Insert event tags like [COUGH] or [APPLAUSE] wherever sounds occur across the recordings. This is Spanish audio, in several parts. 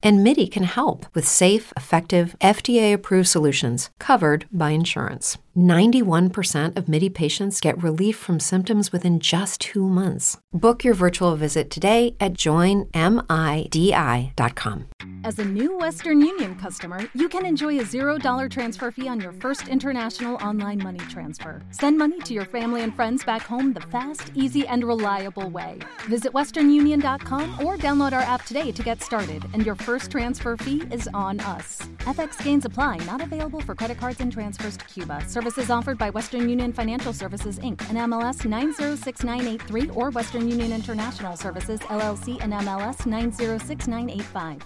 And MIDI can help with safe, effective, FDA approved solutions covered by insurance. 91% of MIDI patients get relief from symptoms within just two months. Book your virtual visit today at joinmidi.com. As a new Western Union customer, you can enjoy a $0 transfer fee on your first international online money transfer. Send money to your family and friends back home the fast, easy, and reliable way. Visit westernunion.com or download our app today to get started, and your first transfer fee is on us. FX gains apply, not available for credit cards and transfers to Cuba. Services offered by Western Union Financial Services Inc. and MLS 906983 or Western Union International Services LLC and MLS 906985.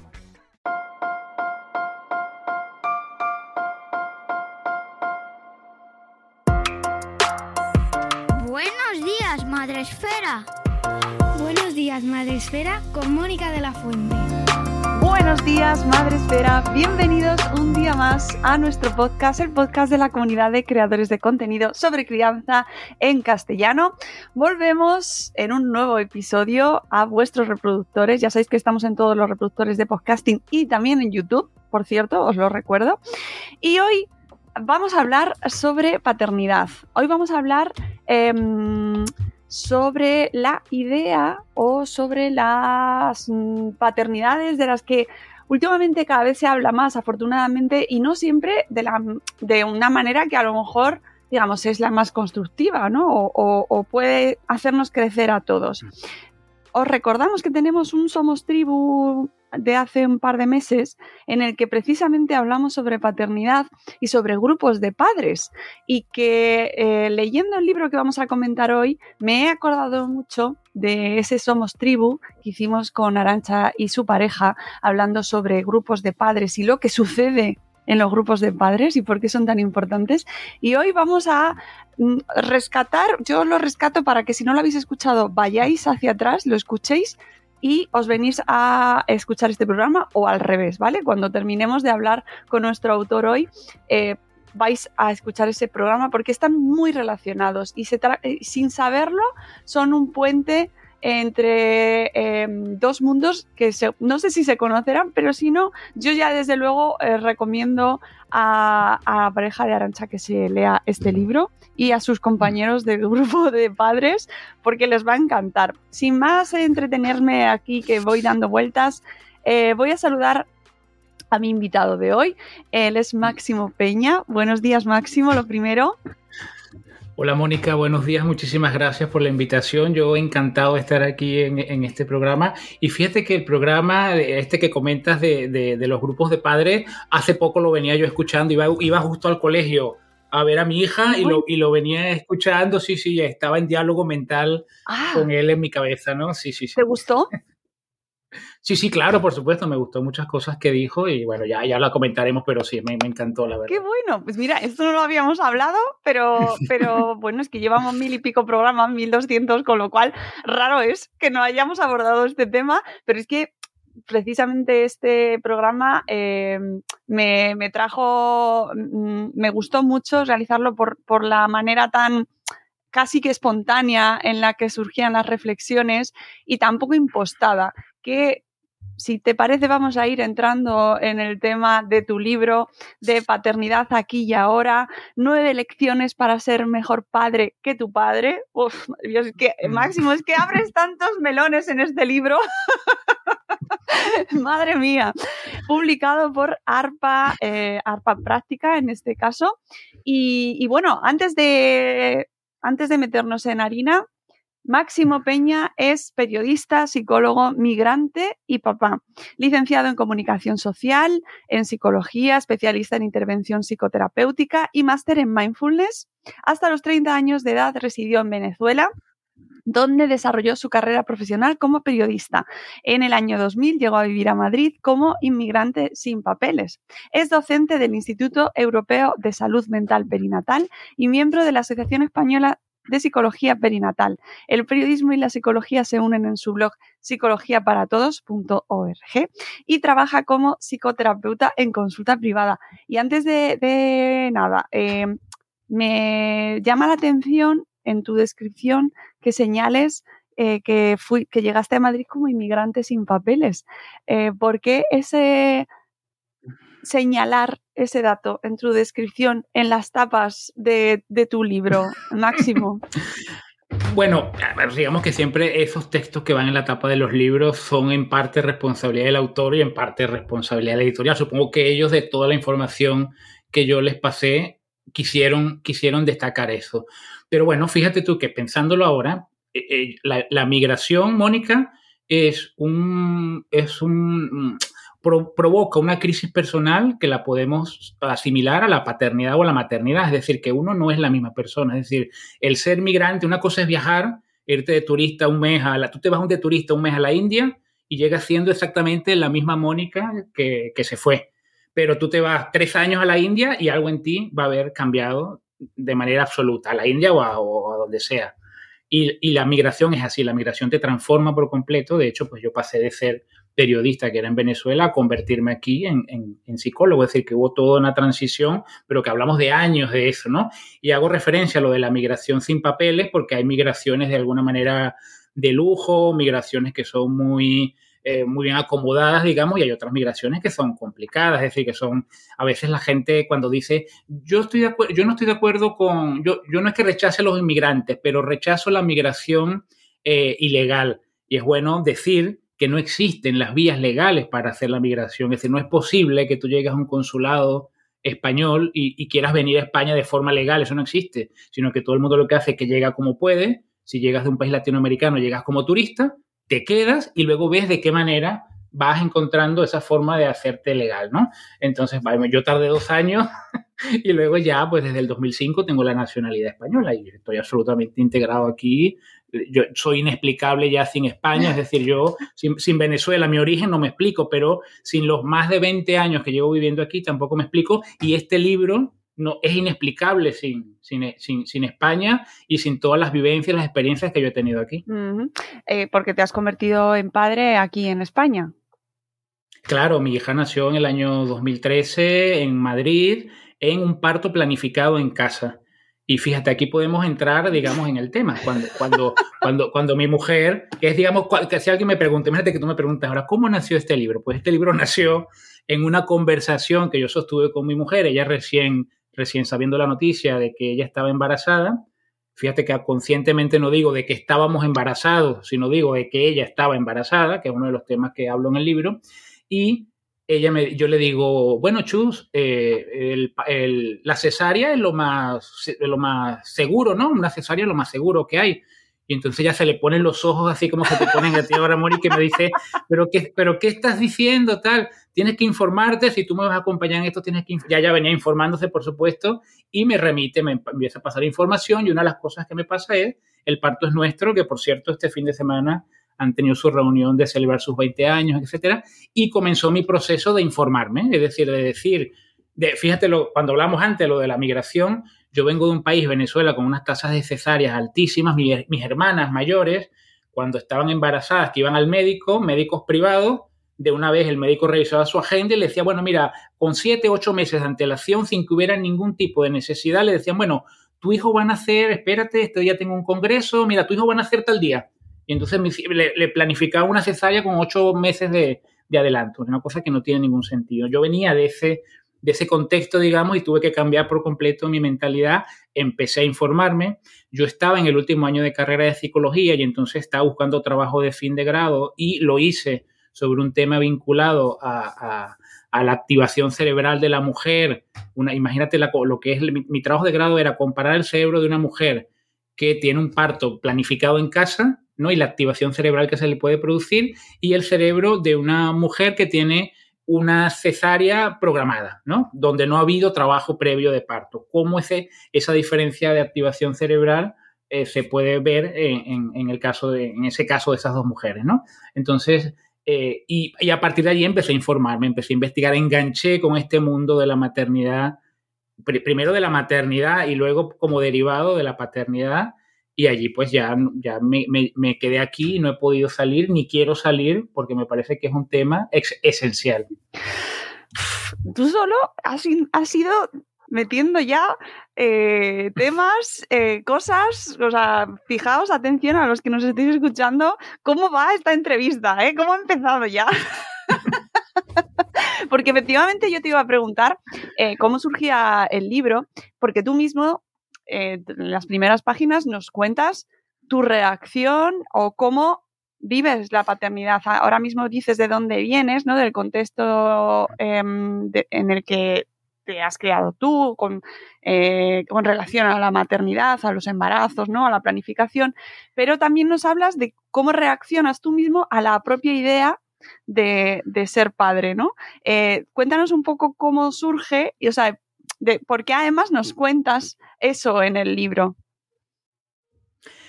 Buenos días, Madre Esfera. Buenos días, Madre Esfera, con Mónica de la Fuente. Buenos días, Madre Esfera. Bienvenidos un día más a nuestro podcast, el podcast de la comunidad de creadores de contenido sobre crianza en castellano. Volvemos en un nuevo episodio a vuestros reproductores. Ya sabéis que estamos en todos los reproductores de podcasting y también en YouTube, por cierto, os lo recuerdo. Y hoy vamos a hablar sobre paternidad. Hoy vamos a hablar em, sobre la idea o sobre las mm, paternidades de las que últimamente cada vez se habla más, afortunadamente, y no siempre de, la, de una manera que a lo mejor digamos, es la más constructiva, ¿no? O, o- o puede hacernos crecer a todos. Os recordamos que tenemos un Somos Tribu de hace un par de meses en el que precisamente hablamos sobre paternidad y sobre grupos de padres y que eh, leyendo el libro que vamos a comentar hoy me he acordado mucho de ese Somos Tribu que hicimos con Arancha y su pareja hablando sobre grupos de padres y lo que sucede en los grupos de padres y por qué son tan importantes. Y hoy vamos a mm, rescatar, yo lo rescato para que si no lo habéis escuchado vayáis hacia atrás, lo escuchéis y os venís a escuchar este programa o al revés, ¿vale? Cuando terminemos de hablar con nuestro autor hoy, eh, vais a escuchar ese programa porque están muy relacionados y se eh, sin saberlo son un puente entre eh, dos mundos que se- no sé si se conocerán, pero si no, yo ya desde luego eh, recomiendo a, a la pareja de Arancha que se lea este libro y a sus compañeros del grupo de padres porque les va a encantar. Sin más entretenerme aquí que voy dando vueltas, eh, voy a saludar a mi invitado de hoy. Él es Máximo Peña. Buenos días, Máximo, lo primero. Hola Mónica, buenos días, muchísimas gracias por la invitación. Yo encantado de estar aquí en, en este programa. Y fíjate que el programa, este que comentas de, de- de los grupos de padres, hace poco lo venía yo escuchando, iba, iba justo al colegio a ver a mi hija y lo, y lo venía escuchando, sí, sí, estaba en diálogo mental Ah, con él en mi cabeza, ¿no? Sí, sí, sí. ¿te gustó? [LAUGHS] Sí, sí, claro, por supuesto, me gustó muchas cosas que dijo y bueno, ya, ya la comentaremos, pero sí, me, me encantó, la verdad. Qué bueno. Pues mira, esto no lo habíamos hablado, pero, [LAUGHS] pero bueno, es que llevamos mil y pico programas, mil doscientos, con lo cual raro es que no hayamos abordado este tema, pero es que precisamente este programa eh, me, me trajo, mm, me gustó mucho realizarlo por, por la manera tan casi que espontánea en la que surgían las reflexiones y tan poco impostada, que si te parece vamos a ir entrando en el tema de tu libro de paternidad aquí y ahora, nueve lecciones para ser mejor padre que tu padre. Uf, Dios, es que, Máximo, es que abres tantos melones en este libro. [LAUGHS] Madre mía. Publicado por ARPA, eh, ARPA Práctica en este caso. Y, y bueno, antes de, antes de meternos en harina, Máximo Peña es periodista, psicólogo, migrante y papá. Licenciado en comunicación social, en psicología, especialista en intervención psicoterapéutica y máster en mindfulness. Hasta los 30 años de edad residió en Venezuela donde desarrolló su carrera profesional como periodista. En el año 2000 llegó a vivir a Madrid como inmigrante sin papeles. Es docente del Instituto Europeo de Salud Mental Perinatal y miembro de la Asociación Española de psicología perinatal. El periodismo y la psicología se unen en su blog psicologiaparatodos.org y trabaja como psicoterapeuta en consulta privada. Y antes de, nada, eh, me llama la atención en tu descripción que señales eh, que, que llegaste a Madrid como inmigrante sin papeles. Eh, ¿Por qué ese señalar ese dato en tu descripción en las tapas de, tu libro, Máximo? [LAUGHS] Bueno, digamos que siempre esos textos que van en la tapa de los libros son en parte responsabilidad del autor y en parte responsabilidad de la editorial. Supongo que ellos de toda la información que yo les pasé quisieron, quisieron destacar eso. Pero bueno, fíjate tú que pensándolo ahora, eh, eh, la, migración, Mónica, es un, es un provoca una crisis personal que la podemos asimilar a la paternidad o a la maternidad, es decir, que uno no es la misma persona, es decir, el ser migrante, una cosa es viajar, irte de turista un mes a la, tú te vas de turista un mes a la India y llegas siendo exactamente la misma Mónica que, se fue, pero tú te vas tres años a la India y algo en ti va a haber cambiado de manera absoluta, a la India o a, donde sea. Y, y, la migración es así, la migración te transforma por completo. De hecho, pues yo pasé de ser periodista que era en Venezuela a convertirme aquí en, psicólogo. Es decir, que hubo toda una transición, pero que hablamos de años de eso, ¿no? Y hago referencia a lo de la migración sin papeles porque hay migraciones de alguna manera de lujo, migraciones que son muy... Eh, muy bien acomodadas, digamos, y hay otras migraciones que son complicadas, es decir, que son, a veces la gente cuando dice, yo, estoy de yo no estoy de acuerdo con, yo, yo no es que rechace a los inmigrantes, pero rechazo la migración eh, ilegal. Y es bueno decir que no existen las vías legales para hacer la migración. Es decir, no es posible que tú llegues a un consulado español y, quieras venir a España de forma legal, eso no existe, sino que todo el mundo lo que hace es que llega como puede, si llegas de un país latinoamericano, llegas como turista, te quedas y luego ves de qué manera vas encontrando esa forma de hacerte legal, ¿no? Entonces, yo tardé dos años [LAUGHS] y luego ya, pues desde el 2005 tengo la nacionalidad española y estoy absolutamente integrado aquí yo soy inexplicable ya sin España, es decir, yo sin, Venezuela, mi origen no me explico, pero sin los más de 20 años que llevo viviendo aquí tampoco me explico y este libro no, es inexplicable sin, sin, España y sin todas las vivencias, las experiencias que yo he tenido aquí. Eh, porque te has convertido en padre aquí en España. Claro, mi hija nació en el año 2013 en Madrid en un parto planificado en casa. Y fíjate, aquí podemos entrar, digamos, en el tema. Cuando, cuando, cuando, cuando mi mujer, que es, digamos, que si alguien me pregunta, imagínate que tú me preguntas ahora, ¿cómo nació este libro? Pues este libro [LAUGHS] nació en una conversación que yo sostuve con mi mujer, ella recién, recién sabiendo la noticia de que ella estaba embarazada. Fíjate que conscientemente no digo de que estábamos embarazados, sino digo de que ella estaba embarazada, que es uno de los temas que hablo en el libro. Y ella me, yo le digo, bueno, Chus, eh, la cesárea es lo, más, lo más seguro, ¿no? Una cesárea es lo más seguro que hay. Y entonces ya se le ponen los ojos así como se te ponen a ti ahora, Mori, que me dice, ¿pero qué, ¿pero qué estás diciendo? Tal, tienes que informarte, si tú me vas a acompañar en esto, tienes que... Ya ya venía informándose, por supuesto, y me remite, me empieza a pasar información, y una de las cosas que me pasa es, el parto es nuestro, que por cierto, este fin de semana han tenido su reunión de celebrar sus 20 años, etcétera, y comenzó mi proceso de informarme, es decir, de decir, de, fíjate, lo, cuando hablamos antes lo de la migración, yo vengo de un país, Venezuela, con unas tasas de cesáreas altísimas, mis hermanas mayores, cuando estaban embarazadas, que iban al médico, médicos privados, de una vez el médico revisaba su agenda y le decía, bueno, mira, con siete, ocho meses de antelación, sin que hubiera ningún tipo de necesidad, le decían, bueno, tu hijo va a nacer, espérate, este día tengo un congreso, mira, tu hijo va a nacer tal día. Y entonces le, planificaba una cesárea con ocho meses de, de adelanto, una cosa que no tiene ningún sentido. Yo venía de ese, de ese contexto, digamos, y tuve que cambiar por completo mi mentalidad. Empecé a informarme. Yo estaba en el último año de carrera de psicología y entonces estaba buscando trabajo de fin de grado y lo hice sobre un tema vinculado a, la activación cerebral de la mujer. Una, imagínate lo que es mi trabajo de grado era comparar el cerebro de una mujer que tiene un parto planificado en casa ¿no? y la activación cerebral que se le puede producir y el cerebro de una mujer que tiene una cesárea programada, ¿no? donde no ha habido trabajo previo de parto. ¿Cómo ese, esa diferencia de activación cerebral eh, se puede ver en, el caso de, en ese caso de esas dos mujeres? ¿no? Entonces, eh, y, y, a partir de allí empecé a informarme, empecé a investigar, enganché con este mundo de la maternidad, primero de la maternidad y luego como derivado de la paternidad y allí pues ya, ya me, me, quedé aquí, no he podido salir ni quiero salir porque me parece que es un tema esencial. Tú solo has, has ido metiendo ya eh, temas, eh, cosas, o sea, fijaos, atención a los que nos estéis escuchando, cómo va esta entrevista, ¿eh? ¿Cómo ha empezado ya? [LAUGHS] porque efectivamente yo te iba a preguntar cómo surgía el libro, porque tú mismo en las primeras páginas nos cuentas tu reacción o cómo vives la paternidad. Ahora mismo dices de dónde vienes, ¿no? Del contexto em, en el que te has creado tú, con, eh, con, relación a la maternidad, a los embarazos, ¿no? A la planificación, pero también nos hablas de cómo reaccionas tú mismo a la propia idea de, ser padre, ¿no? Eh, cuéntanos un poco cómo surge, y, o sea, de, por qué además nos cuentas eso en el libro.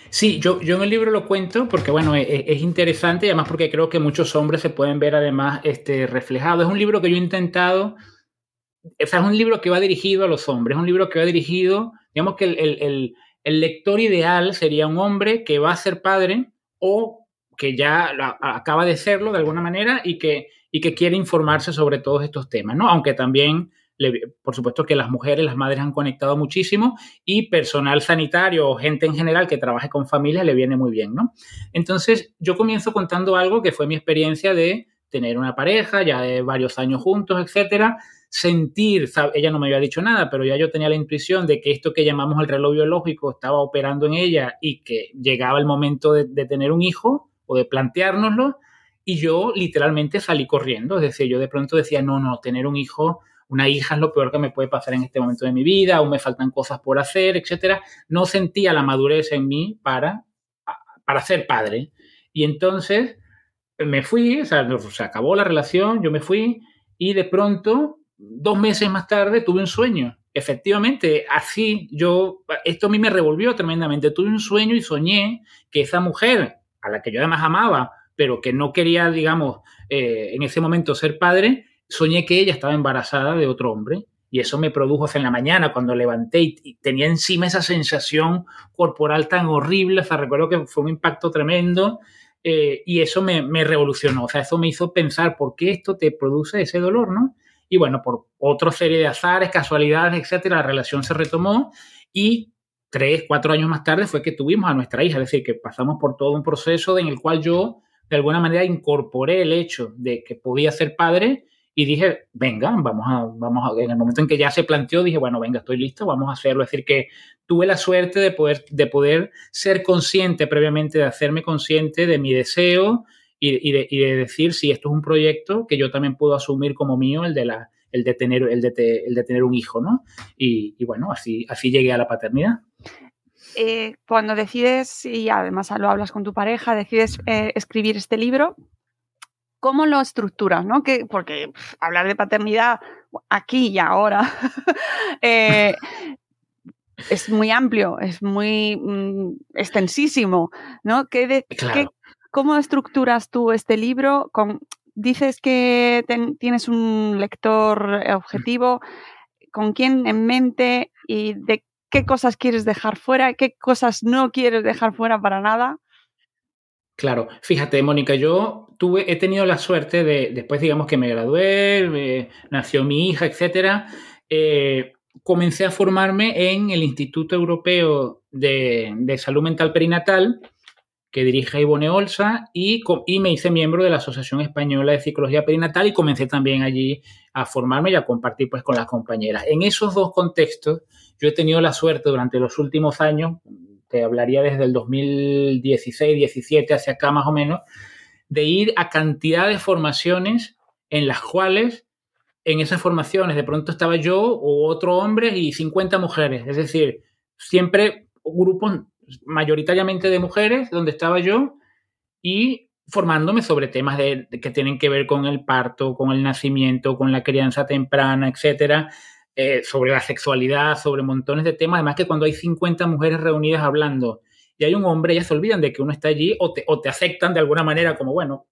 Sí, yo, yo en el libro lo cuento porque, bueno, es, es, interesante y además porque creo que muchos hombres se pueden ver además este, reflejados. Es un libro que yo he intentado o sea, es un libro que va dirigido a los hombres, es un libro que va dirigido, digamos que el, lector ideal sería un hombre que va a ser padre o que ya acaba de serlo de alguna manera y que, y que quiere informarse sobre todos estos temas, ¿no? Aunque también, por supuesto que las mujeres, las madres han conectado muchísimo y personal sanitario o gente en general que trabaje con familias le viene muy bien, ¿no? Entonces, yo comienzo contando algo que fue mi experiencia de tener una pareja, ya de varios años juntos, etcétera, sentir, ella no me había dicho nada, pero ya yo tenía la intuición de que esto que llamamos el reloj biológico estaba operando en ella y que llegaba el momento de, tener un hijo o de planteárnoslo, y yo literalmente salí corriendo, es decir, yo de pronto decía, no, no, tener un hijo, una hija es lo peor que me puede pasar en este momento de mi vida, aún me faltan cosas por hacer, etcétera. No sentía la madurez en mí para, para ser padre. Y entonces me fui, o sea, se acabó la relación, yo me fui y de pronto dos meses más tarde tuve un sueño. Efectivamente, así yo, esto a mí me revolvió tremendamente. Tuve un sueño y soñé que esa mujer, a la que yo además amaba, pero que no quería, digamos, eh, en ese momento ser padre, soñé que ella estaba embarazada de otro hombre. Y eso me produjo en la mañana cuando levanté y, tenía encima esa sensación corporal tan horrible. Sea, recuerdo que fue un impacto tremendo. Eh, y eso me, me, revolucionó, o sea, eso me hizo pensar por qué esto te produce ese dolor, ¿no? Y bueno, por otra serie de azares, casualidades, etcétera, la relación se retomó y tres, cuatro años más tarde fue que tuvimos a nuestra hija, es decir, que pasamos por todo un proceso en el cual yo de alguna manera incorporé el hecho de que podía ser padre y dije, venga, vamos a, vamos a, en el momento en que ya se planteó, dije, bueno, venga, estoy listo, vamos a hacerlo. Es decir, que tuve la suerte de poder, de poder ser consciente previamente, de hacerme consciente de mi deseo y, de, decir si esto es un proyecto que yo también puedo asumir como mío, el de, la, el de, tener, el de, tener un hijo, ¿no? Y, bueno, así, así llegué a la paternidad. Eh, cuando decides, y además lo hablas con tu pareja, decides eh, escribir este libro, ¿cómo lo estructuras? ¿no? Que, porque hablar de paternidad aquí y ahora [LAUGHS] eh, es muy amplio, es muy mm, extensísimo, ¿no? ¿Qué, claro. ¿Cómo estructuras tú este libro? dices que tienes un lector objetivo. ¿Con quién en mente y de qué cosas quieres dejar fuera? ¿Qué cosas no quieres dejar fuera para nada? Claro, fíjate, Mónica, yo tuve, he tenido la suerte de, después digamos que me gradué, nació mi hija, etcétera, eh, comencé a formarme en el Instituto Europeo de, Salud Mental Perinatal, que dirige Ivone Olsa y, y, me hice miembro de la Asociación Española de Psicología Perinatal y comencé también allí a formarme y a compartir pues con las compañeras. En esos dos contextos yo he tenido la suerte durante los últimos años, te hablaría desde el 2016, 17 hacia acá más o menos, de ir a cantidad de formaciones en las cuales en esas formaciones de pronto estaba yo o otro hombre y 50 mujeres, es decir, siempre grupos mayoritariamente de mujeres, donde estaba yo, y formándome sobre temas de, que tienen que ver con el parto, con el nacimiento, con la crianza temprana, etcétera, eh, sobre la sexualidad, sobre montones de temas. Además que cuando hay 50 mujeres reunidas hablando y hay un hombre, ellas se olvidan de que uno está allí o te, aceptan de alguna manera como, bueno,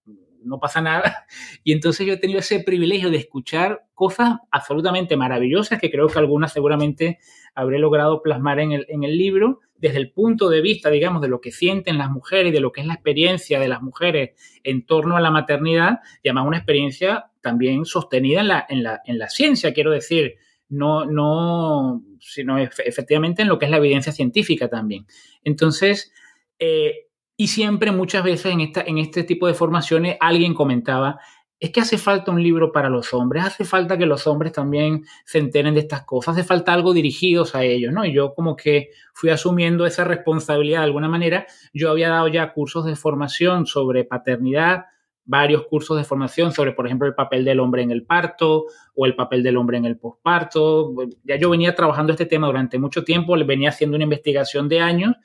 no pasa nada. [LAUGHS] Y entonces yo he tenido ese privilegio de escuchar cosas absolutamente maravillosas que creo que algunas seguramente habré logrado plasmar en el, libro desde el punto de vista, digamos, de lo que sienten las mujeres y de lo que es la experiencia de las mujeres en torno a la maternidad, y además una experiencia también sostenida en la ciencia, quiero decir, no, no, sino efectivamente en lo que es la evidencia científica también. Entonces, eh, y siempre, muchas veces en, esta, en este tipo de formaciones, alguien comentaba, es que hace falta un libro para los hombres, hace falta que los hombres también se enteren de estas cosas, hace falta algo dirigidos a ellos, ¿no? Y yo como que fui asumiendo esa responsabilidad de alguna manera. Yo había dado ya cursos de formación sobre paternidad, varios cursos de formación sobre, por ejemplo, el papel del hombre en el parto o el papel del hombre en el posparto. Ya yo venía trabajando este tema durante mucho tiempo, venía haciendo una investigación de años,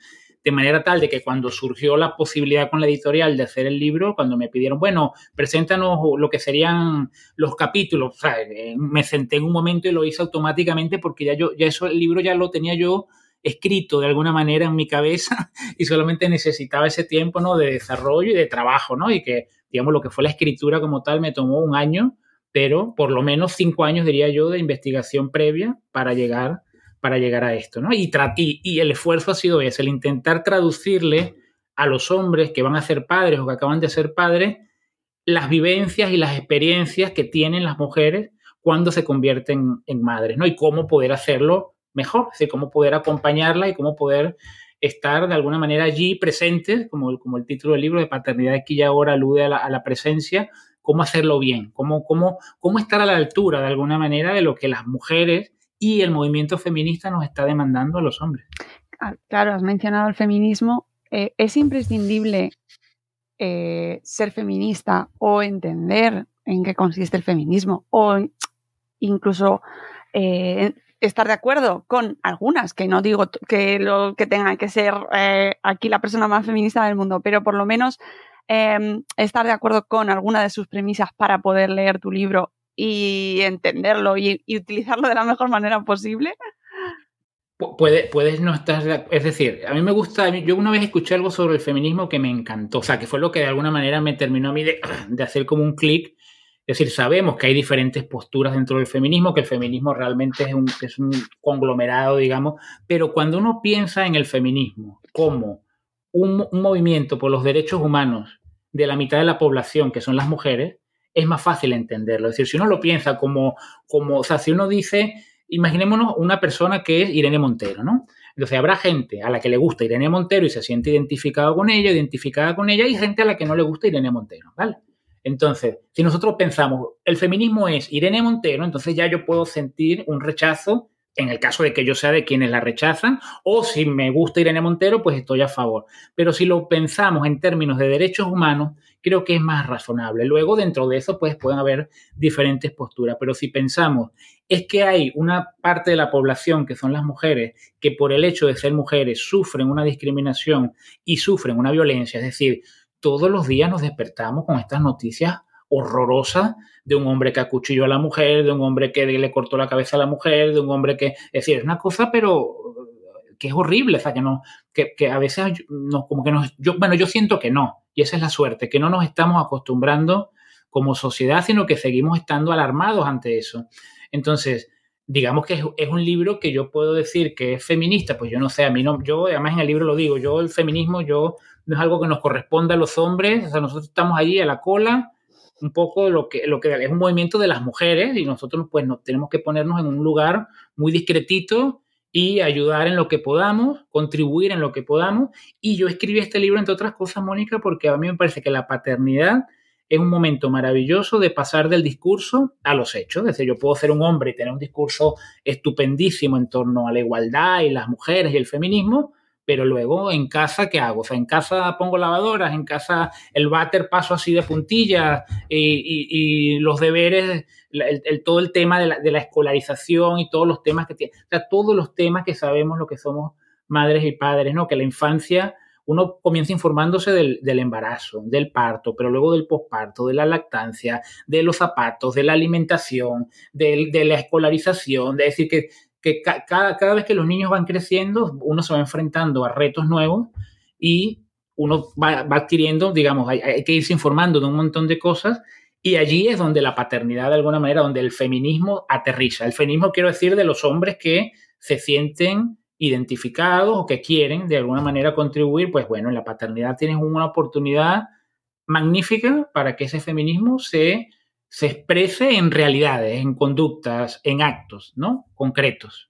de manera tal de que cuando surgió la posibilidad con la editorial de hacer el libro, cuando me pidieron, bueno, preséntanos lo que serían los capítulos, eh, me senté en un momento y lo hice automáticamente porque ya yo, ya eso, el libro ya lo tenía yo escrito de alguna manera en mi cabeza [LAUGHS] y solamente necesitaba ese tiempo, ¿no? De desarrollo y de trabajo, ¿no? Y que digamos, lo que fue la escritura como tal me tomó un año, pero por lo menos cinco años, diría yo, de investigación previa para llegar, para llegar a esto, ¿no? Y, y, el esfuerzo ha sido ese, el intentar traducirle a los hombres que van a ser padres o que acaban de ser padres las vivencias y las experiencias que tienen las mujeres cuando se convierten en madres, ¿no? Y cómo poder hacerlo mejor, es cómo poder acompañarla y cómo poder estar de alguna manera allí presentes, como, el título del libro de Paternidad aquí y ahora alude a la, presencia, cómo hacerlo bien, cómo estar a la altura de alguna manera de lo que las mujeres y el movimiento feminista nos está demandando a los hombres. Ah, claro, has mencionado el feminismo. Eh, es imprescindible eh, ser feminista o entender en qué consiste el feminismo o incluso eh, estar de acuerdo con algunas, que no digo que lo que tenga que ser eh, aquí la persona más feminista del mundo, pero por lo menos em, estar de acuerdo con alguna de sus premisas para poder leer tu libro y entenderlo y, utilizarlo de la mejor manera posible. Puede, puedes no estar, es decir, a mí me gusta, yo una vez escuché algo sobre el feminismo que me encantó, o sea, que fue lo que de alguna manera me terminó a mí de, [CLEARS THROAT] de hacer como un clic, es decir, sabemos que hay diferentes posturas dentro del feminismo, que el feminismo realmente es un, es un conglomerado, digamos, pero cuando uno piensa en el feminismo como un, movimiento por los derechos humanos de la mitad de la población, que son las mujeres, es más fácil entenderlo. Es decir, si uno lo piensa como, como o sea, si uno dice, imaginémonos una persona que es Irene Montero, ¿no? Entonces habrá gente a la que le gusta Irene Montero y se siente identificado con ella, identificada con ella, y gente a la que no le gusta Irene Montero, ¿vale? Entonces, si nosotros pensamos, el feminismo es Irene Montero, entonces ya yo puedo sentir un rechazo en el caso de que yo sea de quienes la rechazan, o si me gusta Irene Montero, pues estoy a favor. Pero si lo pensamos en términos de derechos humanos, creo que es más razonable. Luego, dentro de eso, pues pueden haber diferentes posturas. Pero si pensamos, es que hay una parte de la población, que son las mujeres, que por el hecho de ser mujeres sufren una discriminación y sufren una violencia, es decir, todos los días nos despertamos con estas noticias horrorosas de un hombre que acuchilló a la mujer, de un hombre que le cortó la cabeza a la mujer, de un hombre que, es decir, es una cosa, pero que es horrible, o sea, que no, que, que a veces no, como que nos, yo, bueno, yo siento que no, y esa es la suerte, que no nos estamos acostumbrando como sociedad, sino que seguimos estando alarmados ante eso. Entonces, digamos que es, es, un libro que yo puedo decir que es feminista, pues yo no sé, a mí no, yo además en el libro lo digo, yo el feminismo, yo no es algo que nos corresponde a los hombres, o sea, nosotros estamos allí a la cola, un poco lo que, lo que es un movimiento de las mujeres y nosotros pues nos tenemos que ponernos en un lugar muy discretito y ayudar en lo que podamos, contribuir en lo que podamos. Y yo escribí este libro, entre otras cosas, Mónica, porque a mí me parece que la paternidad es un momento maravilloso de pasar del discurso a los hechos. Es decir, yo puedo ser un hombre y tener un discurso estupendísimo en torno a la igualdad y las mujeres y el feminismo, pero luego en casa, ¿qué hago? O sea, en casa pongo lavadoras, en casa el váter paso así de puntillas y, los deberes, el, todo el tema de la, escolarización y todos los temas que tiene, o sea, todos los temas que sabemos lo que somos madres y padres, ¿no? Que la infancia, uno comienza informándose del, embarazo, del parto, pero luego del posparto, de la lactancia, de los zapatos, de la alimentación, de, de la escolarización, de decir que que cada, cada vez que los niños van creciendo, uno se va enfrentando a retos nuevos y uno va, adquiriendo, digamos, hay, hay, que irse informando de un montón de cosas y allí es donde la paternidad, de alguna manera, donde el feminismo aterriza. El feminismo quiero decir de los hombres que se sienten identificados o que quieren de alguna manera contribuir, pues bueno, en la paternidad tienes una oportunidad magnífica para que ese feminismo se, se exprese en realidades, en conductas, en actos, ¿no? Concretos.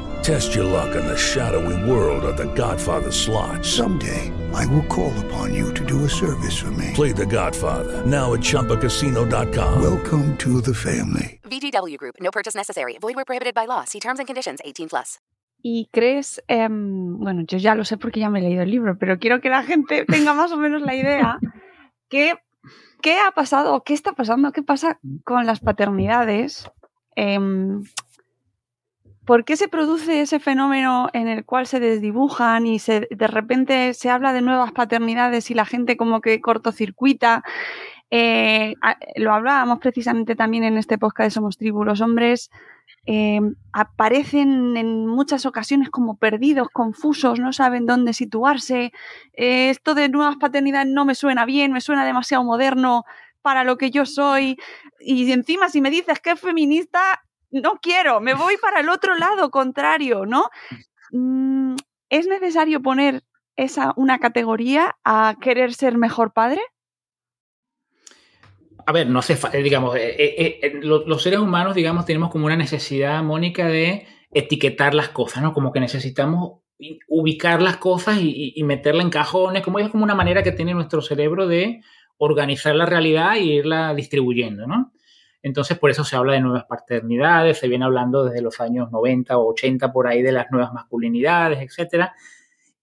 Test your luck in the shadowy world of The Godfather slot. Someday, I will call upon you to do a service for me. Play The Godfather now at Choppacasino.com. Welcome to the family. VGW Group. No purchase necessary. Void where prohibited by law. See terms and conditions. 18 plus. ¿Y crees, eh, bueno, yo ya lo sé porque ya me he leído el libro, pero quiero que la gente [LAUGHS] tenga más o menos la idea que qué ha pasado, qué está pasando, qué pasa con las paternidades. Eh, ¿Por qué se produce ese fenómeno en el cual se desdibujan y de repente se habla de nuevas paternidades y la gente como que cortocircuita? Eh, lo hablábamos precisamente también en este podcast de Somos Tribu. Los hombres eh, aparecen en muchas ocasiones como perdidos, confusos, no saben dónde situarse. Eh, esto de nuevas paternidades no me suena bien, me suena demasiado moderno para lo que yo soy. Y encima, si me dices que es feminista, no quiero, me voy para el otro lado contrario, ¿no? Mm, ¿Es necesario poner esa una categoría a querer ser mejor padre? A ver, no hace eh, digamos, eh, eh, los, seres humanos, digamos, tenemos como una necesidad, Mónica, de etiquetar las cosas, ¿no? Como que necesitamos ubicar las cosas y, y meterla en cajones, como es como una manera que tiene nuestro cerebro de organizar la realidad e irla distribuyendo, ¿no? Entonces, por eso se habla de nuevas paternidades, se viene hablando desde los años 90 o 80 por ahí de las nuevas masculinidades, etc.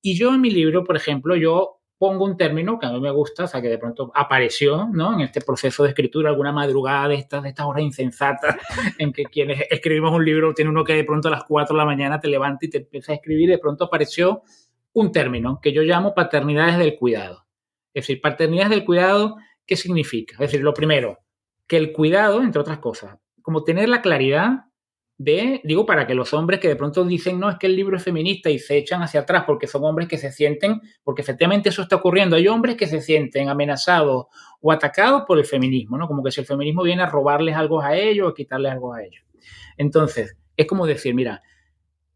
Y yo en mi libro, por ejemplo, yo pongo un término que a mí me gusta, o sea, que de pronto apareció, ¿no? En este proceso de escritura, alguna madrugada de estas, de estas horas insensatas, [LAUGHS] en que quienes escribimos un libro, tiene uno que de pronto a las 4 de la mañana te levanta y te empieza a escribir, de pronto apareció un término que yo llamo paternidades del cuidado. Es decir, paternidades del cuidado, ¿qué significa? Es decir, lo primero, que el cuidado, entre otras cosas, como tener la claridad de, digo, para que los hombres que de pronto dicen, no, es que el libro es feminista y se echan hacia atrás porque son hombres que se sienten, porque efectivamente eso está ocurriendo, hay hombres que se sienten amenazados o atacados por el feminismo, ¿no? Como que si el feminismo viene a robarles algo a ellos a quitarles algo a ellos. Entonces, es como decir, mira,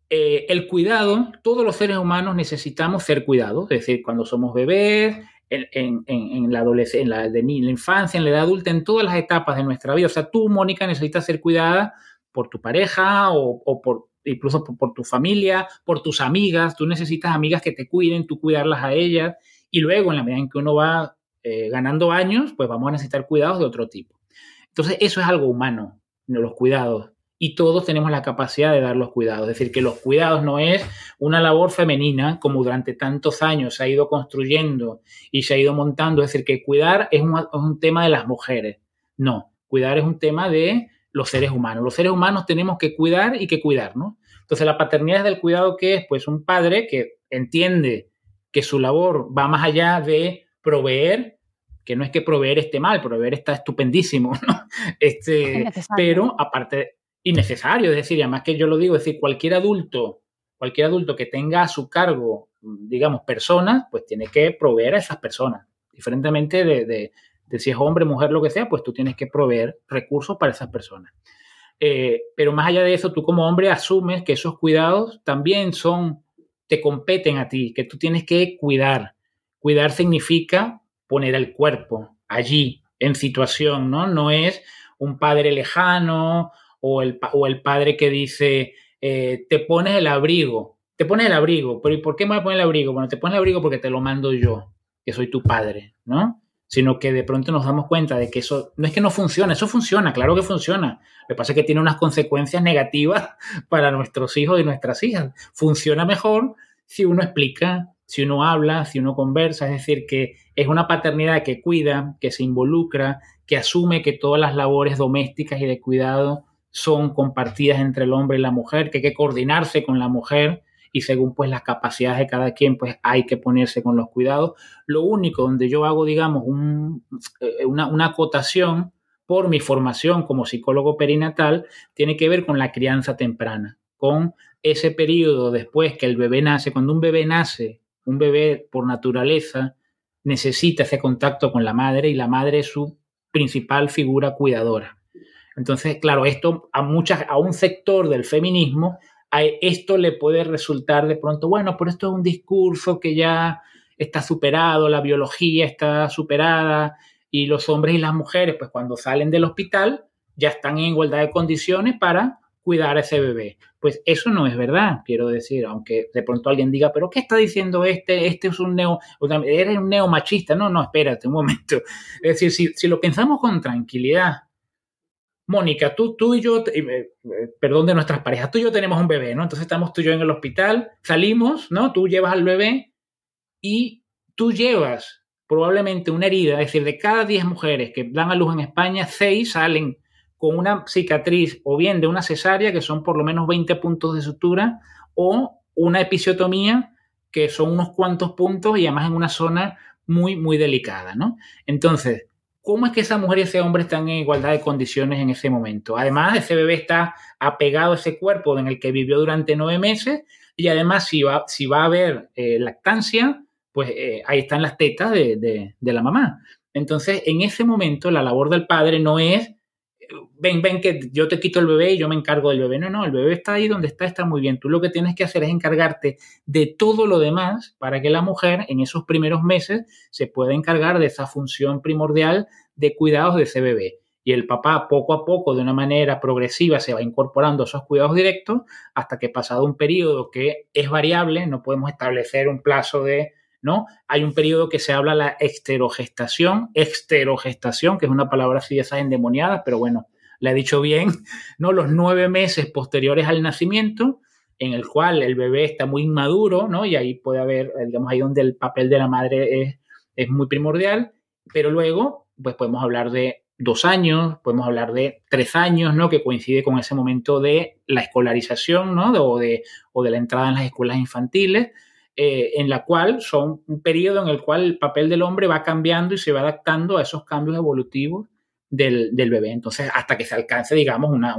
eh, el cuidado, todos los seres humanos necesitamos ser cuidados, es decir, cuando somos bebés, en, la adolescencia, en la, infancia, en la edad adulta, en todas las etapas de nuestra vida. O sea, tú, Mónica, necesitas ser cuidada por tu pareja o, por incluso por, tu familia, por tus amigas. Tú necesitas amigas que te cuiden, tú cuidarlas a ellas. Y luego, en la medida en que uno va eh, ganando años, pues vamos a necesitar cuidados de otro tipo. Entonces, eso es algo humano, los cuidados y todos tenemos la capacidad de dar los cuidados. Es decir, que los cuidados no es una labor femenina como durante tantos años se ha ido construyendo y se ha ido montando. Es decir, que cuidar es un, tema de las mujeres. No, cuidar es un tema de los seres humanos. Los seres humanos tenemos que cuidar y que cuidarnos. Entonces, la paternidad es del cuidado que es pues un padre que entiende que su labor va más allá de proveer, que no es que proveer esté mal, proveer está estupendísimo, [LAUGHS] ¿no? Este, pero aparte, innecesario. Es decir, además que yo lo digo, es decir, cualquier adulto, cualquier adulto que tenga a su cargo, digamos, personas, pues tiene que proveer a esas personas. Diferentemente de, si es hombre, mujer, lo que sea, pues tú tienes que proveer recursos para esas personas. Eh, pero más allá de eso, tú como hombre asumes que esos cuidados también son, te competen a ti, que tú tienes que cuidar. Cuidar significa poner el cuerpo allí, en situación, ¿no? No es un padre lejano o el, o el padre que dice, eh, te pones el abrigo, te pones el abrigo, pero ¿y por qué me voy a poner el abrigo? Bueno, te pones el abrigo porque te lo mando yo, que soy tu padre, ¿no? Sino que de pronto nos damos cuenta de que eso no es que no funciona, eso funciona, claro que funciona. Lo que pasa es que tiene unas consecuencias negativas [LAUGHS] para nuestros hijos y nuestras hijas. Funciona mejor si uno explica, si uno habla, si uno conversa, es decir, que es una paternidad que cuida, que se involucra, que asume que todas las labores domésticas y de cuidado son compartidas entre el hombre y la mujer, que hay que coordinarse con la mujer y según pues las capacidades de cada quien pues hay que ponerse con los cuidados. Lo único donde yo hago digamos eh, una, una acotación por mi formación como psicólogo perinatal tiene que ver con la crianza temprana, con ese periodo después que el bebé nace, cuando un bebé nace, un bebé por naturaleza necesita ese contacto con la madre y la madre es su principal figura cuidadora. Entonces, claro, esto a muchas, a un sector del feminismo, a esto le puede resultar de pronto, bueno, pero esto es un discurso que ya está superado, la biología está superada y los hombres y las mujeres, pues cuando salen del hospital, ya están en igualdad de condiciones para cuidar a ese bebé. Pues eso no es verdad, quiero decir, aunque de pronto alguien diga, pero ¿qué está diciendo este? Este es un neo, eres un neomachista. No, no, espérate un momento. Es decir, si, si lo pensamos con tranquilidad, Mónica, tú, tú y yo, eh, perdón de nuestras parejas, tú y yo tenemos un bebé, ¿no? Entonces estamos tú y yo en el hospital, salimos, ¿no? Tú llevas al bebé y tú llevas probablemente una herida, es decir, de cada 10 mujeres que dan a luz en España, 6 salen con una cicatriz o bien de una cesárea, que son por lo menos 20 puntos de sutura, o una episiotomía, que son unos cuantos puntos y además en una zona muy, muy delicada, ¿no? Entonces, ¿cómo es que esa mujer y ese hombre están en igualdad de condiciones en ese momento? Además, ese bebé está apegado a ese cuerpo en el que vivió durante nueve meses y además si va, si va a haber eh, lactancia, pues eh, ahí están las tetas de, de la mamá. Entonces, en ese momento, la labor del padre no es ven, ven que yo te quito el bebé y yo me encargo del bebé. No, no, el bebé está ahí donde está, está muy bien. Tú lo que tienes que hacer es encargarte de todo lo demás para que la mujer en esos primeros meses se pueda encargar de esa función primordial de cuidados de ese bebé. Y el papá poco a poco, de una manera progresiva, se va incorporando a esos cuidados directos hasta que pasado un periodo que es variable, no podemos establecer un plazo de ¿no? Hay un periodo que se habla la exterogestación, exterogestación, que es una palabra así de esas endemoniadas, pero bueno, la he dicho bien, [LAUGHS] ¿no? Los nueve meses posteriores al nacimiento, en el cual el bebé está muy inmaduro, ¿no? Y ahí puede haber, digamos, ahí donde el papel de la madre es, es muy primordial, pero luego, pues podemos hablar de dos años, podemos hablar de tres años, ¿no? Que coincide con ese momento de la escolarización, ¿no? o, de, o de la entrada en las escuelas infantiles. Eh, en la cual son un periodo en el cual el papel del hombre va cambiando y se va adaptando a esos cambios evolutivos del, bebé. Entonces, hasta que se alcance, digamos, una,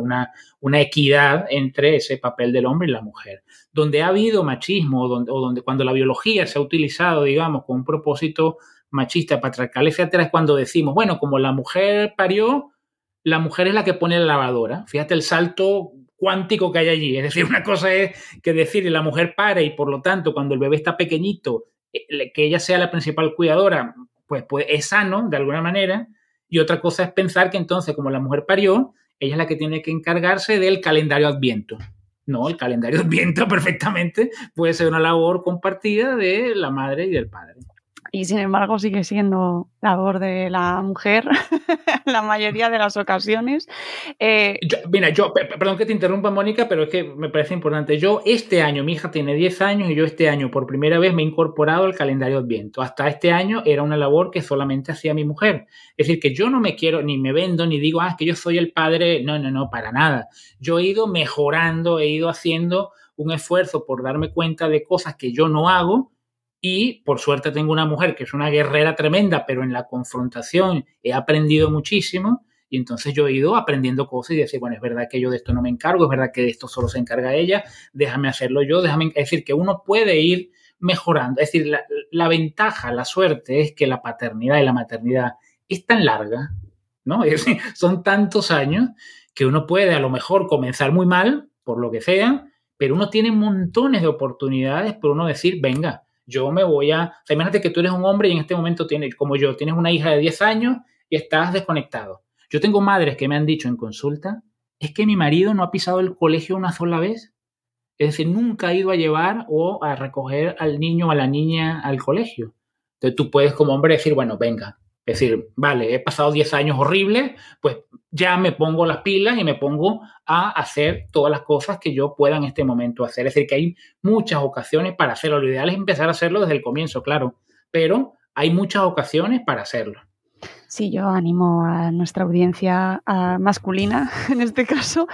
una, equidad entre ese papel del hombre y la mujer. Donde ha habido machismo donde, o donde cuando la biología se ha utilizado, digamos, con un propósito machista, patriarcal, etcétera, es cuando decimos, bueno, como la mujer parió, la mujer es la que pone la lavadora. Fíjate el salto cuántico que hay allí. Es decir, [LAUGHS] una cosa es que decir la mujer pare y por lo tanto cuando el bebé está pequeñito, eh, que ella sea la principal cuidadora, pues, pues es sano de alguna manera. Y otra cosa es pensar que entonces como la mujer parió, ella es la que tiene que encargarse del calendario adviento. No, el calendario [LAUGHS] adviento perfectamente puede ser una labor compartida de la madre y del padre y sin embargo sigue siendo labor de la mujer [LAUGHS] la mayoría de las ocasiones. Eh, mira, yo, perdón que te interrumpa, Mónica, pero es que me parece importante. Yo este año, mi hija tiene 10 años y yo este año por primera vez me he incorporado al calendario Adviento. Hasta este año era una labor que solamente hacía mi mujer. Es decir, que yo no me quiero, ni me vendo, ni digo, ah, es que yo soy el padre. No, no, no, para nada. Yo he ido mejorando, he ido haciendo un esfuerzo por darme cuenta de cosas que yo no hago y por suerte tengo una mujer que es una guerrera tremenda, pero en la confrontación he aprendido muchísimo. Y entonces yo he ido aprendiendo cosas y decir, bueno, es verdad que yo de esto no me encargo, es verdad que de esto solo se encarga ella, déjame hacerlo yo, déjame. Es decir, que uno puede ir mejorando. Es decir, la, ventaja, la suerte es que la paternidad y la maternidad es tan larga, ¿no? [LAUGHS] Es son tantos años que uno puede a lo mejor comenzar muy mal, por lo que sea, pero uno tiene montones de oportunidades por uno decir, venga, yo me voy a... O sea, imagínate que tú eres un hombre y en este momento tienes, como yo, tienes una hija de 10 años y estás desconectado. Yo tengo madres que me han dicho en consulta, es que mi marido no ha pisado el colegio una sola vez. Es decir, nunca ha ido a llevar o a recoger al niño o a la niña al colegio. Entonces tú puedes como hombre decir, bueno, venga, es decir, vale, he pasado 10 años horribles, pues ya me pongo las pilas y me pongo a hacer todas las cosas que yo pueda en este momento hacer. Es decir, que hay muchas ocasiones para hacerlo. Lo ideal es empezar a hacerlo desde el comienzo, claro, pero hay muchas ocasiones para hacerlo. Sí, yo animo a nuestra audiencia masculina, [LAUGHS] en este caso,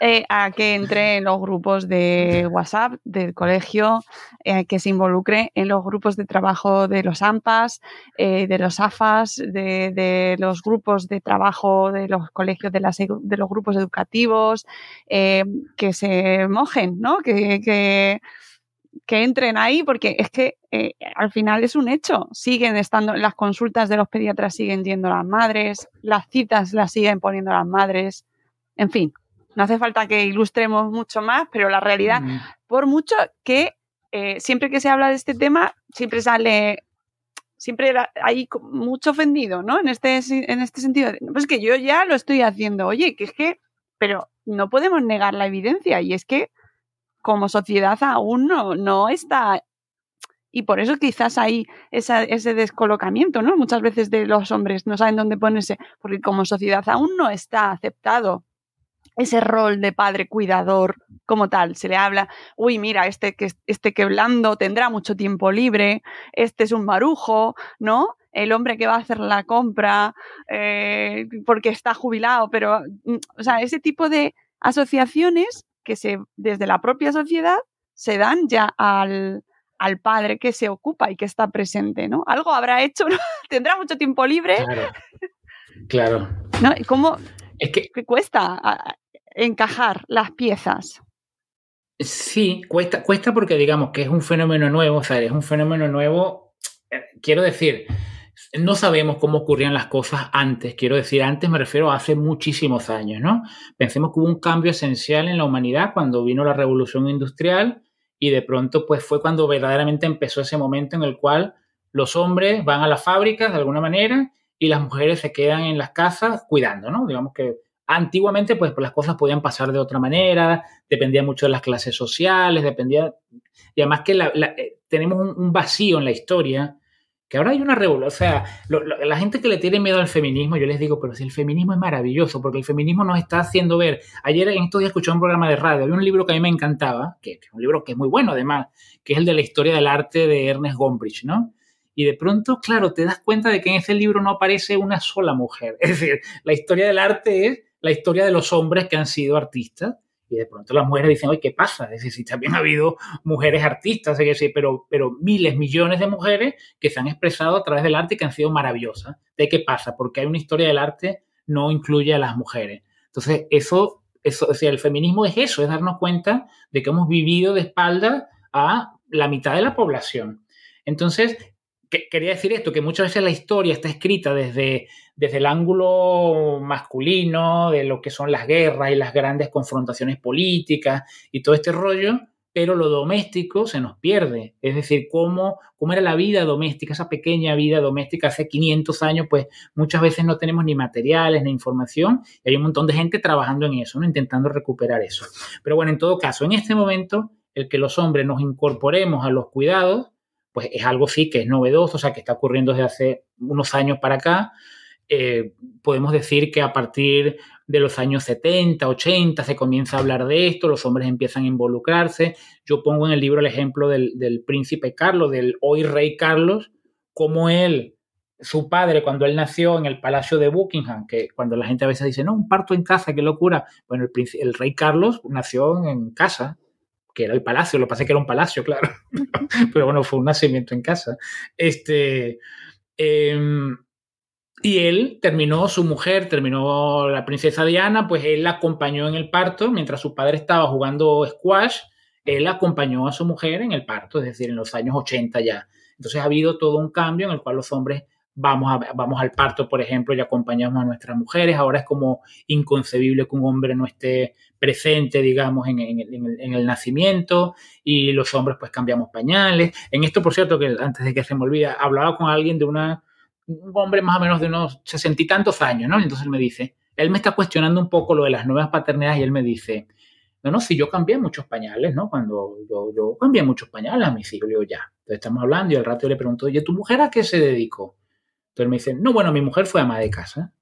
eh, a que entre en los grupos de WhatsApp del colegio, eh, que se involucre en los grupos de trabajo de los AMPAs, eh, de los AFAS, de, los grupos de trabajo de los colegios, de, de los grupos educativos, que se mojen, ¿no? que que entren ahí porque es que eh, al final es un hecho. Siguen estando, las consultas de los pediatras siguen yendo las madres, las citas las siguen poniendo las madres. En fin, no hace falta que ilustremos mucho más, pero la realidad, por mucho que eh, siempre que se habla de este tema, siempre sale, siempre hay mucho ofendido, ¿no? En este, en este sentido. Pues que yo ya lo estoy haciendo. Oye, que es que, pero no podemos negar la evidencia y es que como sociedad aún no, no está y por eso quizás hay ese descolocamiento, ¿no? Muchas veces de los hombres no saben dónde ponerse, porque como sociedad aún no está aceptado ese rol de padre cuidador como tal. Se le habla, uy, mira, este que, este que blando tendrá mucho tiempo libre, este es un marujo, ¿no? El hombre que va a hacer la compra eh, porque está jubilado, pero, mm, o sea, ese tipo de asociaciones que se, desde la propia sociedad se dan ya al, padre que se ocupa y que está presente, ¿no? Algo habrá hecho, [LAUGHS] tendrá mucho tiempo libre. Claro. Claro. ¿No? ¿Cómo es que, cuesta encajar las piezas? Sí, cuesta, cuesta porque digamos que es un fenómeno nuevo, o sea, es un fenómeno nuevo, eh, quiero decir, no sabemos cómo ocurrían las cosas antes. Quiero decir, antes me refiero a hace muchísimos años, ¿no? Pensemos que hubo un cambio esencial en la humanidad cuando vino la revolución industrial y de pronto pues fue cuando verdaderamente empezó ese momento en el cual los hombres van a las fábricas de alguna manera y las mujeres se quedan en las casas cuidando, ¿no? Digamos que antiguamente pues, las cosas podían pasar de otra manera, dependía mucho de las clases sociales, dependía... Y además que eh, tenemos un vacío en la historia que ahora hay una revolución, o sea, la gente que le tiene miedo al feminismo, yo les digo, pero si el feminismo es maravilloso, porque el feminismo nos está haciendo ver, ayer en estos días escuché un programa de radio, había un libro que a mí me encantaba, que, es un libro que es muy bueno además, que es el de la historia del arte de Ernest Gombrich, ¿no? Y de pronto, claro, te das cuenta de que en ese libro no aparece una sola mujer. [LAUGHS] Es decir, la historia del arte es la historia de los hombres que han sido artistas y de pronto las mujeres dicen, oye, ¿qué pasa? Es decir, también ha habido mujeres artistas, pero, pero miles, millones de mujeres que se han expresado a través del arte y que han sido maravillosas. ¿De qué pasa? Porque hay una historia del arte no incluye a las mujeres. Entonces, eso, eso o sea, el feminismo es eso, es darnos cuenta de que hemos vivido de espalda a la mitad de la población. Entonces, quería decir esto, que muchas veces la historia está escrita desde, desde el ángulo masculino, de lo que son las guerras y las grandes confrontaciones políticas y todo este rollo, pero lo doméstico se nos pierde. Es decir, cómo, cómo era la vida doméstica, esa pequeña vida doméstica hace 500 años, pues muchas veces no tenemos ni materiales ni información y hay un montón de gente trabajando en eso, ¿no? intentando recuperar eso. Pero bueno, en todo caso, en este momento, el que los hombres nos incorporemos a los cuidados, pues es algo sí que es novedoso, o sea, que está ocurriendo desde hace unos años para acá. Eh, podemos decir que a partir de los años 70, 80 se comienza a hablar de esto, los hombres empiezan a involucrarse. Yo pongo en el libro el ejemplo del, príncipe Carlos, del hoy rey Carlos, como él, su padre, cuando él nació en el palacio de Buckingham, que cuando la gente a veces dice, no, un parto en casa, qué locura. Bueno, el, el rey Carlos nació en casa, que era el palacio, lo que pasa es que era un palacio, claro, [LAUGHS] pero bueno, fue un nacimiento en casa. Este, em, y él terminó, su mujer terminó la princesa Diana, pues él la acompañó en el parto, mientras su padre estaba jugando squash, él acompañó a su mujer en el parto, es decir, en los años 80 ya. Entonces ha habido todo un cambio en el cual los hombres vamos, a, vamos al parto, por ejemplo, y acompañamos a nuestras mujeres. Ahora es como inconcebible que un hombre no esté presente, digamos, en, el, nacimiento y los hombres pues cambiamos pañales. En esto, por cierto, que antes de que se me olvide, hablaba con alguien de una, un hombre más o menos de unos sesenta y tantos años, ¿no? Entonces él me dice, él me está cuestionando un poco lo de las nuevas paternidades y él me dice, no, no, si yo cambié muchos pañales, ¿no? Cuando yo, yo cambié muchos pañales a mis hijos, yo ya. Entonces estamos hablando y al rato yo le pregunto, oye, ¿tu mujer a qué se dedicó? Entonces me dice, no, bueno, mi mujer fue ama de casa.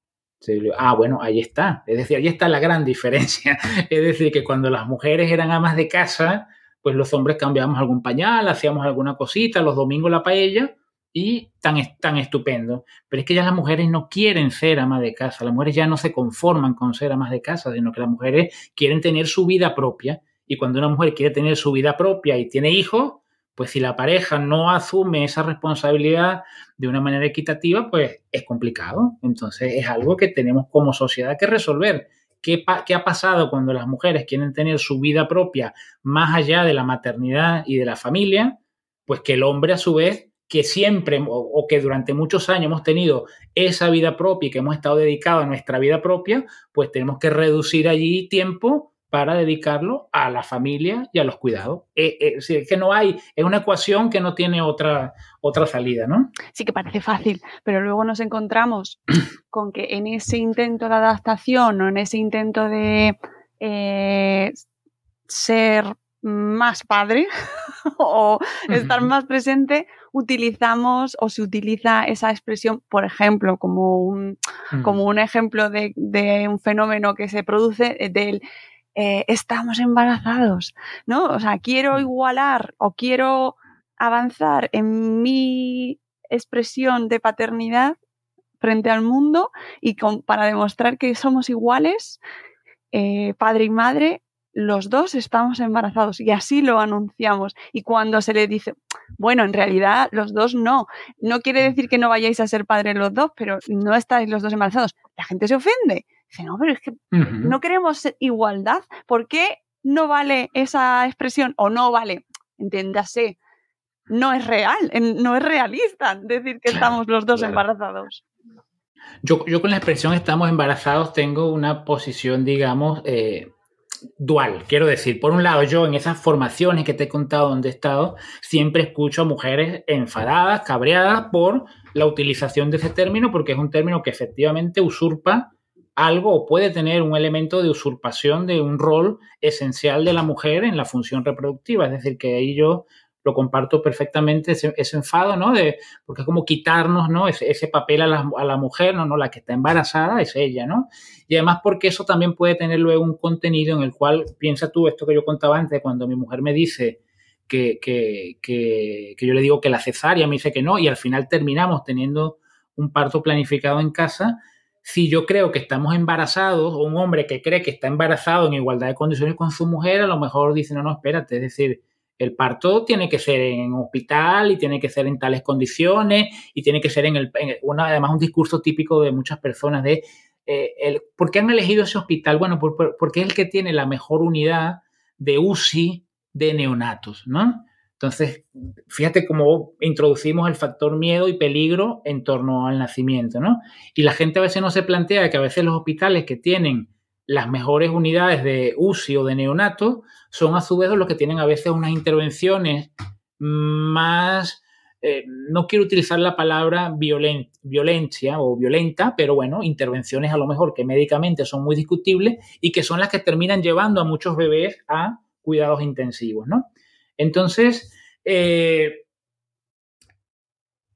Ah, bueno, ahí está. Es decir, ahí está la gran [LAUGHS] diferencia. Es decir, que cuando las mujeres eran amas de casa, pues los hombres cambiábamos algún pañal, hacíamos alguna cosita, los domingos la paella y tan, tan estupendo. Pero es que ya las mujeres no quieren ser amas de casa, las mujeres ya no se conforman con ser amas de casa, sino que las mujeres quieren tener su vida propia. Y cuando una mujer quiere tener su vida propia y tiene hijos, pues si la pareja no asume esa responsabilidad de una manera equitativa, pues es complicado. Entonces es algo que tenemos como sociedad que resolver. ¿Qué, ¿Qué, ha pasado cuando las mujeres quieren tener su vida propia más allá de la maternidad y de la familia? Pues que el hombre a su vez, que siempre o, que durante muchos años hemos tenido esa vida propia y que hemos estado dedicados a nuestra vida propia, pues tenemos que reducir allí tiempo para dedicarlo a la familia y a los cuidados. Eh, eh, es que no hay, es una ecuación que no tiene otra, otra salida, ¿no? Sí que parece fácil, pero luego nos encontramos [COUGHS] con que en ese intento de adaptación o en ese intento de eh, ser más padre [LAUGHS] o estar más presente, utilizamos o se utiliza esa expresión, por ejemplo, como un, mm. como un ejemplo de, de, un fenómeno que se produce del eh, estamos embarazados, ¿no? O sea, quiero mm. igualar o quiero avanzar en mi expresión de paternidad frente al mundo y para demostrar que somos iguales, eh, padre y madre, los dos estamos embarazados y así lo anunciamos. Y cuando se le dice, bueno, en realidad los dos no, no quiere decir que no vayáis a ser padres los dos, pero no estáis los dos embarazados, la gente se ofende Dice, no, pero es que no queremos igualdad. ¿Por qué no vale esa expresión o no vale? Entiéndase, no es real, no es realista decir que estamos los dos embarazados. Yo, yo, con la expresión estamos embarazados tengo una posición, digamos, eh, dual. Quiero decir, por un lado, yo en esas formaciones que te he contado donde he estado, siempre escucho a mujeres enfadadas, cabreadas por la utilización de ese término, porque es un término que efectivamente usurpa algo o puede tener un elemento de usurpación de un rol esencial de la mujer en la función reproductiva. Es decir, que ahí yo lo comparto perfectamente, ese, enfado, ¿no? De, porque es como quitarnos, ¿no? Ese, papel a la, mujer, ¿no? ¿no? La que está embarazada es ella, ¿no? Y además porque eso también puede tener luego un contenido en el cual, piensa tú esto que yo contaba antes, cuando mi mujer me dice que, que, que, que yo le digo que la cesárea, me dice que no, y al final terminamos teniendo un parto planificado en casa, si yo creo que estamos embarazados, un hombre que cree que está embarazado en igualdad de condiciones con su mujer, a lo mejor dice, no, no, espérate, es decir, el parto tiene que ser en hospital y tiene que ser en tales condiciones y tiene que ser en el, además un discurso típico de muchas personas de, eh, el, ¿por qué han elegido ese hospital? Bueno, porque es el que tiene la mejor unidad de UCI de neonatos, ¿no? Entonces, fíjate cómo introducimos el factor miedo y peligro en torno al nacimiento, ¿no? Y la gente a veces no se plantea que a veces los hospitales que tienen las mejores unidades de UCI o de neonato son a su vez los que tienen a veces unas intervenciones más, eh, no quiero utilizar la palabra violencia o violenta, pero bueno, intervenciones a lo mejor que médicamente son muy discutibles y que son las que terminan llevando a muchos bebés a cuidados intensivos, ¿no? Entonces, eh,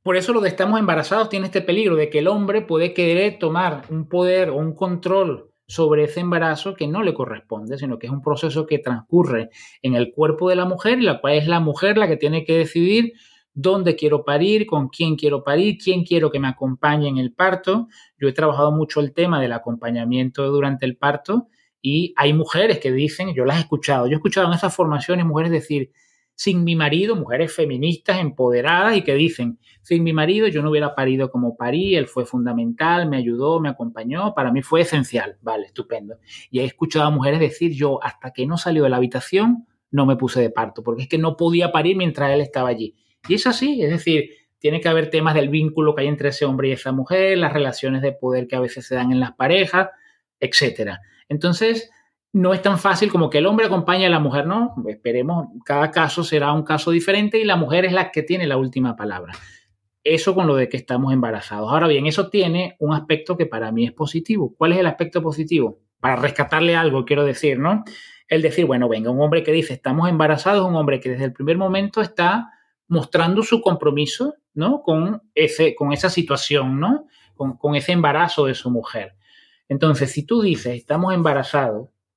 por eso lo de estamos embarazados tiene este peligro de que el hombre puede querer tomar un poder o un control sobre ese embarazo que no le corresponde, sino que es un proceso que transcurre en el cuerpo de la mujer la cual es la mujer la que tiene que decidir dónde quiero parir, con quién quiero parir, quién quiero que me acompañe en el parto. Yo he trabajado mucho el tema del acompañamiento durante el parto y hay mujeres que dicen, yo las he escuchado, yo he escuchado en esas formaciones mujeres decir, sin mi marido, mujeres feministas empoderadas y que dicen, sin mi marido yo no hubiera parido como parí, él fue fundamental, me ayudó, me acompañó, para mí fue esencial, vale, estupendo. Y he escuchado a mujeres decir, yo hasta que no salió de la habitación no me puse de parto, porque es que no podía parir mientras él estaba allí. Y es así, es decir, tiene que haber temas del vínculo que hay entre ese hombre y esa mujer, las relaciones de poder que a veces se dan en las parejas, etcétera. Entonces, no es tan fácil como que el hombre acompañe a la mujer, no, esperemos, cada caso será un caso diferente y la mujer es la que tiene la última palabra. Eso con lo de que estamos embarazados. Ahora bien, eso tiene un aspecto que para mí es positivo. ¿Cuál es el aspecto positivo? para rescatarle algo, quiero decir, ¿no? El decir, bueno, venga, un hombre que dice estamos embarazados, un hombre que desde el primer momento está mostrando su compromiso, ¿no? Con, ese, con esa situación, ¿no? Con, con ese embarazo de su mujer. Entonces, si tú dices estamos embarazados,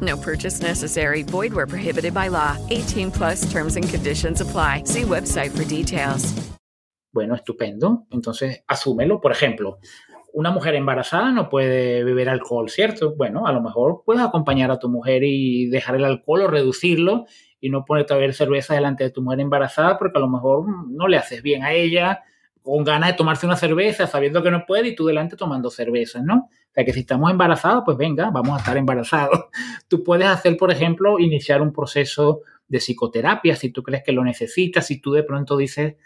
No purchase necessary. Void where prohibited by law. 18 plus terms and conditions apply. See website for details. Bueno, estupendo. Entonces, asúmelo. Por ejemplo, una mujer embarazada no puede beber alcohol, ¿cierto? Bueno, a lo mejor puedes acompañar a tu mujer y dejar el alcohol o reducirlo y no ponerte a beber cerveza delante de tu mujer embarazada porque a lo mejor no le haces bien a ella con ganas de tomarse una cerveza sabiendo que no puede y tú delante tomando cervezas, ¿no? O sea que si estamos embarazados, pues venga, vamos a estar embarazados. [LAUGHS] Tú puedes hacer, por ejemplo, iniciar un proceso de psicoterapia si tú crees que lo necesitas, si tú de pronto dices,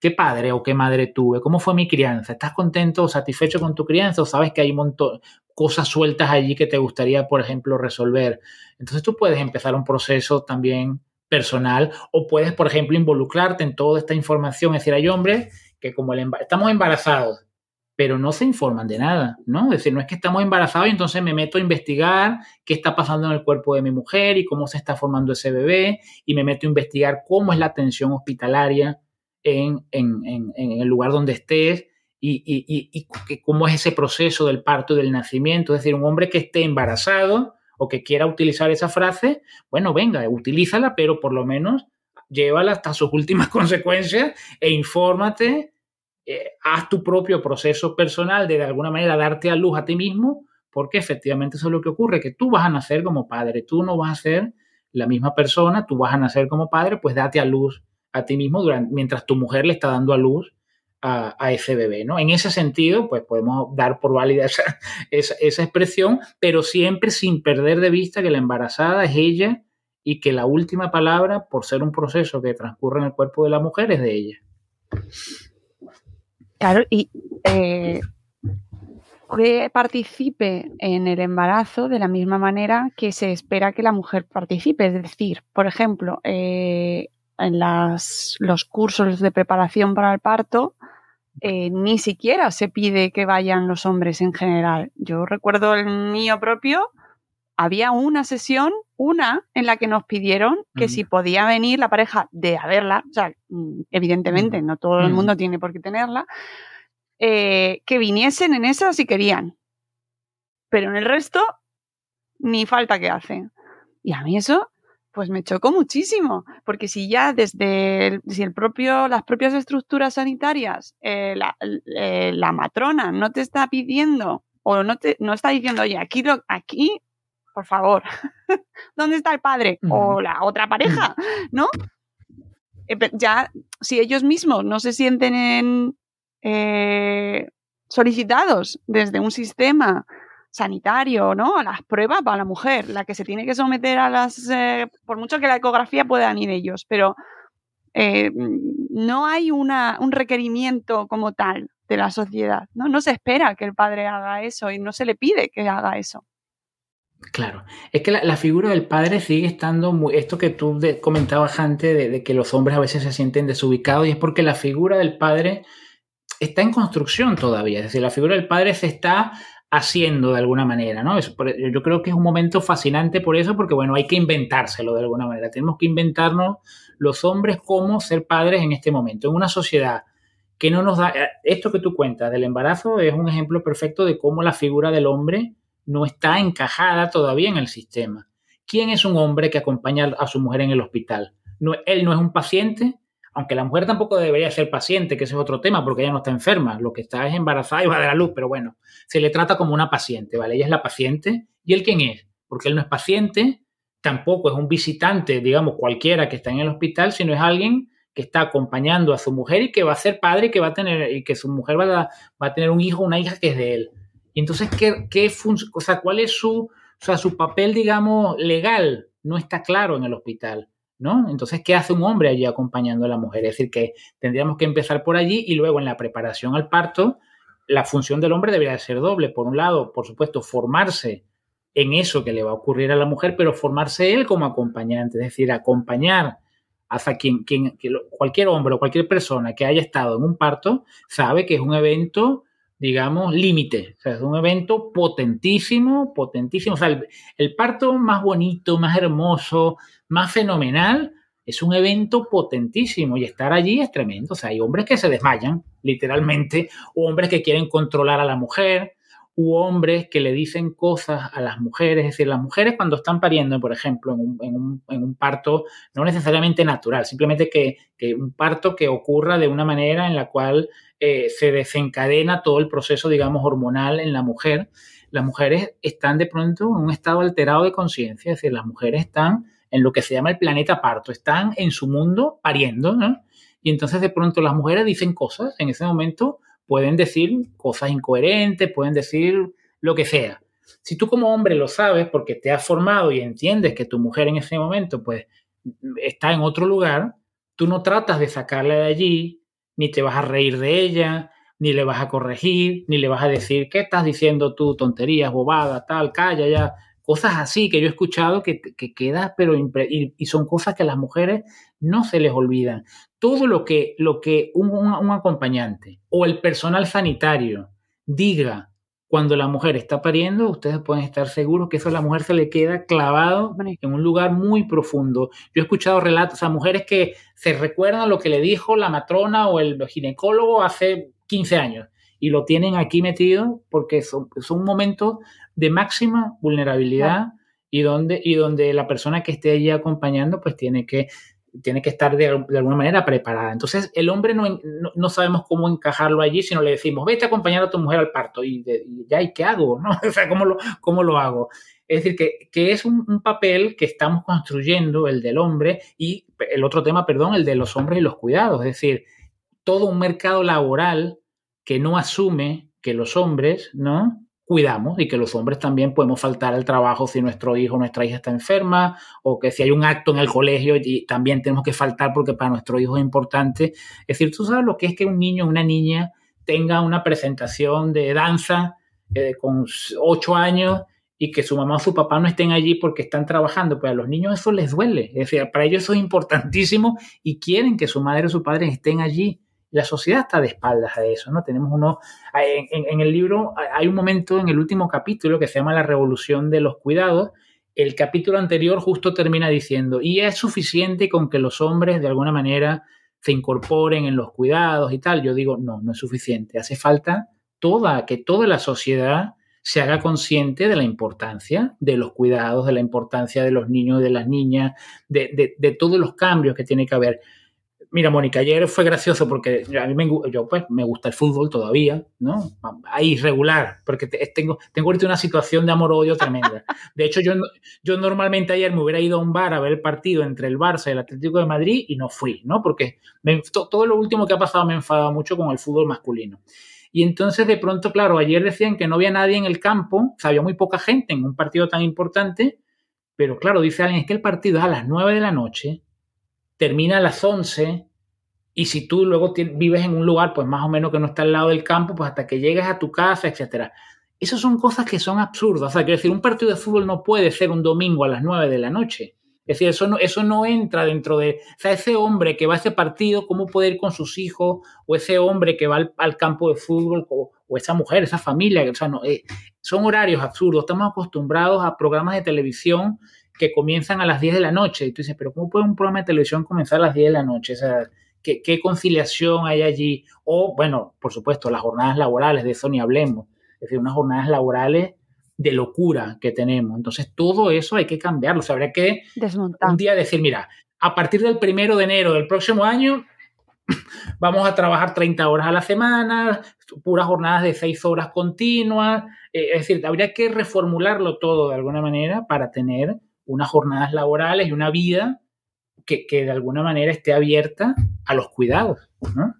qué padre o qué madre tuve, cómo fue mi crianza, estás contento o satisfecho con tu crianza o sabes que hay un montón cosas sueltas allí que te gustaría, por ejemplo, resolver. Entonces tú puedes empezar un proceso también personal o puedes, por ejemplo, involucrarte en toda esta información, es decir, hay hombres que como el estamos embarazados, pero no se informan de nada, ¿no? Es decir, no es que estamos embarazados y entonces me meto a investigar qué está pasando en el cuerpo de mi mujer y cómo se está formando ese bebé y me meto a investigar cómo es la atención hospitalaria en, el lugar donde estés y, cómo es ese proceso del parto y del nacimiento. Es decir, un hombre que esté embarazado o que quiera utilizar esa frase, bueno, venga, utilízala, pero por lo menos llévala hasta sus últimas [LAUGHS] consecuencias e infórmate, eh, haz tu propio proceso personal de de alguna manera darte a luz a ti mismo, porque efectivamente eso es lo que ocurre, que tú vas a nacer como padre, tú no vas a ser la misma persona, tú vas a nacer como padre, pues date a luz a ti mismo durante, mientras tu mujer le está dando a luz a, ese bebé, ¿no? En ese sentido, pues podemos dar por válida [LAUGHS] esa, esa, expresión, pero siempre sin perder de vista que la embarazada es ella y que la última palabra, por ser un proceso que transcurre en el cuerpo de la mujer, es de ella. Claro, y eh, que participe en el embarazo de la misma manera que se espera que la mujer participe. Es decir, por ejemplo, eh, en los cursos de preparación para el parto, eh, ni siquiera se pide que vayan los hombres en general. Yo recuerdo el mío propio, había una sesión, una, en la que nos pidieron que si podía venir la pareja de haberla, o sea, mm, evidentemente no todo el mundo tiene por qué tenerla, eh, que viniesen en esa si querían. Pero en el resto, ni falta que hacen. Y a mí eso pues me chocó muchísimo, porque si ya desde el, si el propio, las propias estructuras sanitarias, eh, eh, la, matrona no te está pidiendo o no, te, no está diciendo, oye, aquí, aquí por favor, [LAUGHS] ¿dónde está el padre? O la otra pareja, [LAUGHS] ¿no? Eh, ya, si ellos mismos no se sienten solicitados desde un sistema sanitario, ¿no? A las pruebas para la mujer, la que se tiene que someter a las, eh, por mucho que la ecografía puedan ir ellos, pero eh, no hay una, un requerimiento como tal de la sociedad, ¿no? No se espera que el padre haga eso y no se le pide que haga eso. Claro, es que la, figura del padre sigue estando muy, esto que tú comentabas antes de, que los hombres a veces se sienten desubicados y es porque la figura del padre está en construcción todavía, es decir, la figura del padre se está haciendo de alguna manera, ¿no? yo creo que es un momento fascinante por eso, porque bueno, hay que inventárselo de alguna manera. Tenemos que inventarnos los hombres cómo ser padres en este momento, en una sociedad que no nos da... Eh, esto que tú cuentas del embarazo es un ejemplo perfecto de cómo la figura del hombre no está encajada todavía en el sistema. ¿Quién es un hombre que acompaña a su mujer en el hospital? No, él no es un paciente, aunque la mujer tampoco debería ser paciente, que ese es otro tema, porque ella no está enferma, lo que está es embarazada y va de la luz, pero bueno, se le trata como una paciente, ¿vale? Ella es la paciente y él quién es, porque él no es paciente, tampoco es un visitante, digamos, cualquiera que está en el hospital, sino es alguien que está acompañando a su mujer y que va a ser padre y que va a tener, y que su mujer va a, va a tener un hijo, una hija que es de él. Y entonces, ¿qué, qué o sea, ¿cuál es su, o sea, su papel, digamos, legal? No está claro en el hospital. ¿no? Entonces, ¿qué hace un hombre allí acompañando a la mujer? Es decir, que tendríamos que empezar por allí y luego en la preparación al parto, la función del hombre debería ser doble. Por un lado, por supuesto, formarse en eso que le va a ocurrir a la mujer, pero formarse él como acompañante, es decir, acompañar hasta quien, cualquier hombre o cualquier persona que haya estado en un parto sabe que es un evento digamos, límite. O sea, es un evento potentísimo, potentísimo. O sea, el, el, parto más bonito, más hermoso, más fenomenal, es un evento potentísimo y estar allí es tremendo. O sea, hay hombres que se desmayan, literalmente, o hombres que quieren controlar a la mujer, u hombres que le dicen cosas a las mujeres. Es decir, las mujeres cuando están pariendo, por ejemplo, en un, en un, en un parto no necesariamente natural, simplemente que, que, un parto que ocurra de una manera en la cual eh, se desencadena todo el proceso, digamos, hormonal en la mujer, las mujeres están de pronto en un estado alterado de conciencia, es decir, las mujeres están en lo que se llama el planeta parto, están en su mundo pariendo, ¿no? Y entonces de pronto las mujeres dicen cosas, en ese momento pueden decir cosas incoherentes, pueden decir lo que sea. Si tú como hombre lo sabes porque te has formado y entiendes que tu mujer en ese momento pues está en otro lugar, tú no tratas de sacarla de allí, ni te vas a reír de ella, ni le vas a corregir, ni le vas a decir, ¿qué estás diciendo tú? Tonterías, bobada, tal, calla ya. Cosas así que yo he escuchado que, que queda, pero y, y, son cosas que las mujeres no se les olvidan. Todo lo que, lo que un, un, un acompañante o el personal sanitario diga cuando la mujer está pariendo, ustedes pueden estar seguros que eso a la mujer se le queda clavado en un lugar muy profundo. Yo he escuchado relatos a mujeres que se recuerdan lo que le dijo la matrona o el ginecólogo hace 15 años y lo tienen aquí metido porque son, son momentos de máxima vulnerabilidad y, donde, y donde la persona que esté allí acompañando pues tiene que tiene que estar de, alguna manera preparada. Entonces, el hombre no, no, sabemos cómo encajarlo allí, sino le decimos, vete a acompañar a tu mujer al parto. Y, ya, ¿y qué hago? ¿no? [LAUGHS] O sea, ¿cómo lo, cómo lo hago? Es decir, que, que es un, un, papel que estamos construyendo, el del hombre, y el otro tema, perdón, el de los hombres y los cuidados. Es decir, todo un mercado laboral que no asume que los hombres, ¿no? Cuidamos y que los hombres también podemos faltar al trabajo si nuestro hijo o nuestra hija está enferma o que si hay un acto en el colegio y también tenemos que faltar porque para nuestro hijo es importante. Es decir, tú sabes lo que es que un niño o una niña tenga una presentación de danza eh, con ocho años y que su mamá o su papá no estén allí porque están trabajando, pues a los niños eso les duele. Es decir, para ellos eso es importantísimo y quieren que su madre o su padre estén allí la sociedad está de espaldas a eso, ¿no? Tenemos uno, en, el libro hay un momento en el último capítulo que se llama La revolución de los cuidados. El capítulo anterior justo termina diciendo, y es suficiente con que los hombres de alguna manera se incorporen en los cuidados y tal. Yo digo, no, no es suficiente. Hace falta toda, que toda la sociedad se haga consciente de la importancia de los cuidados, de la importancia de los niños y de las niñas, de, de todos los cambios que tiene que haber. Mira, Mónica, ayer fue gracioso porque a mí me, yo, pues, me gusta el fútbol todavía, ¿no? Ahí irregular, porque tengo, tengo ahorita una situación de amor-odio tremenda. De hecho, yo, yo normalmente ayer me hubiera ido a un bar a ver el partido entre el Barça y el Atlético de Madrid y no fui, ¿no? Porque todo lo último que ha pasado me enfada mucho con el fútbol masculino. Y entonces, de pronto, claro, ayer decían que no había nadie en el campo, o sea, había muy poca gente en un partido tan importante, pero claro, dice alguien, es que el partido es a las 9 de la noche termina a las 11 y si tú luego vives en un lugar pues más o menos que no está al lado del campo, pues hasta que llegues a tu casa, etcétera. Esas son cosas que son absurdas. O sea, quiero decir, un partido de fútbol no puede ser un domingo a las 9 de la noche. Es decir, eso no, eso no entra dentro de... O sea, ese hombre que va a ese partido, ¿cómo puede ir con sus hijos? O ese hombre que va al, campo de fútbol, o, esa mujer, esa familia. O sea, no, eh, son horarios absurdos. Estamos acostumbrados a programas de televisión que comienzan a las 10 de la noche. Y tú dices, pero ¿cómo puede un programa de televisión comenzar a las 10 de la noche? O sea, ¿qué, qué conciliación hay allí? O, bueno, por supuesto, las jornadas laborales, de eso ni hablemos. Es decir, unas jornadas laborales de locura que tenemos. Entonces, todo eso hay que cambiarlo. O sea, habría que Desmontar. un día decir, mira, a partir del primero de enero del próximo año, [LAUGHS] vamos a trabajar 30 horas a la semana, puras jornadas de 6 horas continuas. Eh, es decir, habría que reformularlo todo de alguna manera para tener unas jornadas laborales y una vida que, que de alguna manera esté abierta a los cuidados. ¿no?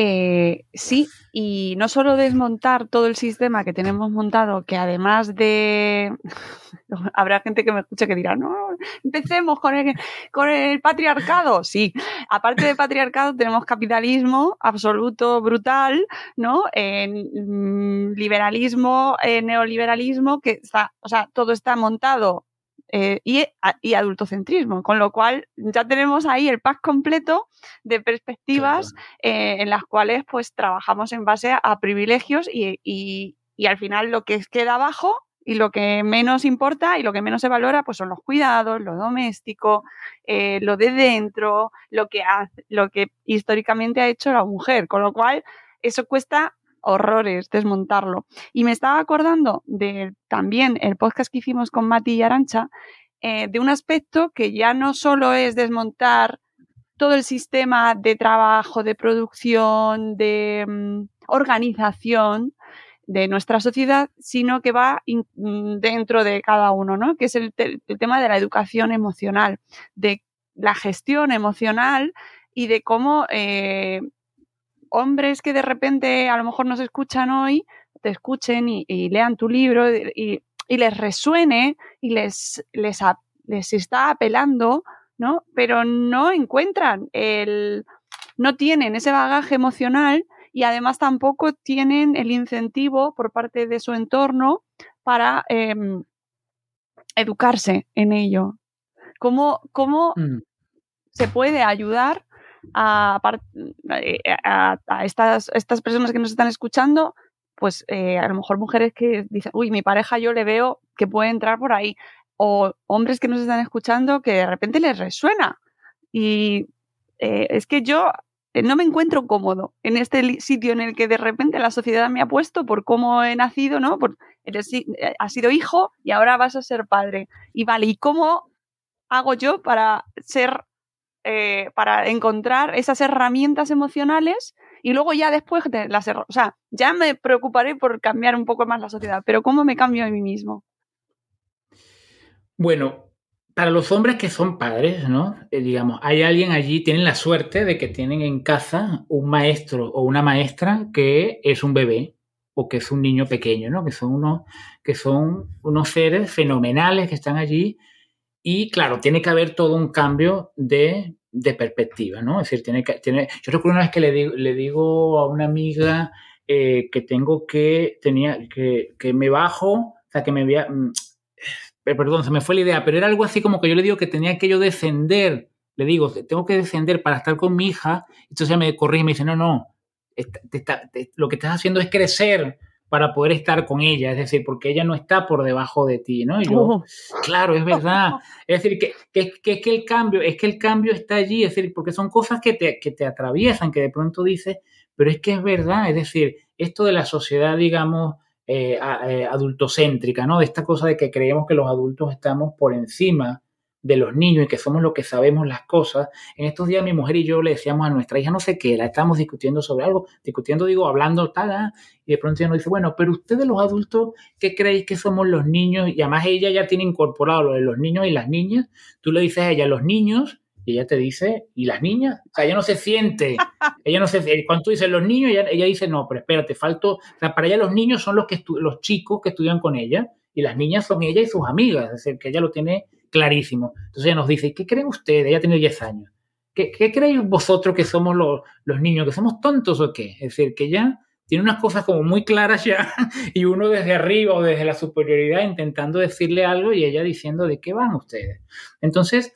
Eh, sí, y no solo desmontar todo el sistema que tenemos montado, que además de... [LAUGHS] Habrá gente que me escuche que dirá, no, empecemos con el, con el patriarcado. Sí, aparte de patriarcado tenemos capitalismo absoluto, brutal, ¿no? En liberalismo, neoliberalismo, que está, o sea, todo está montado eh, y, y, adultocentrismo, con lo cual ya tenemos ahí el pack completo de perspectivas eh, en las cuales pues trabajamos en base a, privilegios y, y, y, al final lo que queda abajo y lo que menos importa y lo que menos se valora pues son los cuidados, lo doméstico, eh, lo de dentro, lo que, hace, lo que históricamente ha hecho la mujer, con lo cual eso cuesta horrores desmontarlo. Y me estaba acordando de también el podcast que hicimos con Mati y Arancha, eh, de un aspecto que ya no solo es desmontar todo el sistema de trabajo, de producción, de mm, organización de nuestra sociedad, sino que va mm, dentro de cada uno, ¿no? Que es el, tema de la educación emocional, de la gestión emocional y de cómo eh, hombres que de repente a lo mejor nos escuchan hoy, te escuchen y, lean tu libro y, les resuene y les, les, les está apelando, ¿no? Pero no encuentran el, no tienen ese bagaje emocional y además tampoco tienen el incentivo por parte de su entorno para em, educarse en ello. ¿Cómo, cómo mm. se puede ayudar eh, a, estas, estas personas que nos están escuchando, pues eh, a lo mejor mujeres que dicen, uy, mi pareja yo le veo que puede entrar por ahí, o hombres que nos están escuchando que de repente les resuena. Y eh, es que yo no me encuentro cómodo en este sitio en el que de repente la sociedad me ha puesto por cómo he nacido, ¿no? Por, has sido hijo y ahora vas a ser padre. Y vale, ¿y cómo hago yo para ser eh, para encontrar esas herramientas emocionales y luego ya después de las o sea, ya me preocuparé por cambiar un poco más la sociedad, pero ¿cómo me cambio a mí mismo? Bueno, para los hombres que son padres, ¿no? Eh, digamos, hay alguien allí, tienen la suerte de que tienen en casa un maestro o una maestra que es un bebé o que es un niño pequeño, ¿no? Que son unos, que son unos seres fenomenales que están allí y claro, tiene que haber todo un cambio de de perspectiva, ¿no? Es decir, tiene que, tiene, yo recuerdo una vez que le digo, le digo a una amiga eh, que tengo que, tenía, que, que, me bajo, o sea, que me voy mm, eh, perdón, se me fue la idea, pero era algo así como que yo le digo que tenía que yo descender, le digo, tengo que descender para estar con mi hija, entonces ella me corrige y me dice, no, no, lo que estás haciendo es crecer, para poder estar con ella, es decir, porque ella no está por debajo de ti, ¿no? Y yo, oh. claro, es verdad. [LAUGHS] Es decir, que, que, que, que, el cambio, es que el cambio está allí, es decir, porque son cosas que te, que te atraviesan, que de pronto dices, pero es que es verdad, es decir, esto de la sociedad, digamos, eh, eh, adultocéntrica, ¿no? De esta cosa de que creemos que los adultos estamos por encima de los niños y que somos los que sabemos las cosas. En estos días mi mujer y yo le decíamos a nuestra hija no sé qué, la estábamos discutiendo sobre algo, discutiendo, digo, hablando tal, y de pronto ella nos dice, bueno, pero ustedes los adultos, ¿qué creéis que somos los niños? Y además ella ya tiene incorporado lo de los niños y las niñas. Tú le dices a ella, los niños, y ella te dice, ¿y las niñas? O sea, ella no se siente, [LAUGHS] ella no se cuando tú dices los niños, ella, ella dice, no, pero espérate, falto, o sea, para ella los niños son los, que los chicos que estudian con ella, y las niñas son ella y sus amigas, es decir, que ella lo tiene clarísimo. Entonces ella nos dice, ¿qué creen ustedes? Ella tiene 10 años. ¿Qué, qué creéis vosotros que somos los, los, niños? ¿Que somos tontos o qué? Es decir, que ya tiene unas cosas como muy claras ya [LAUGHS] y uno desde arriba o desde la superioridad intentando decirle algo y ella diciendo de qué van ustedes. Entonces,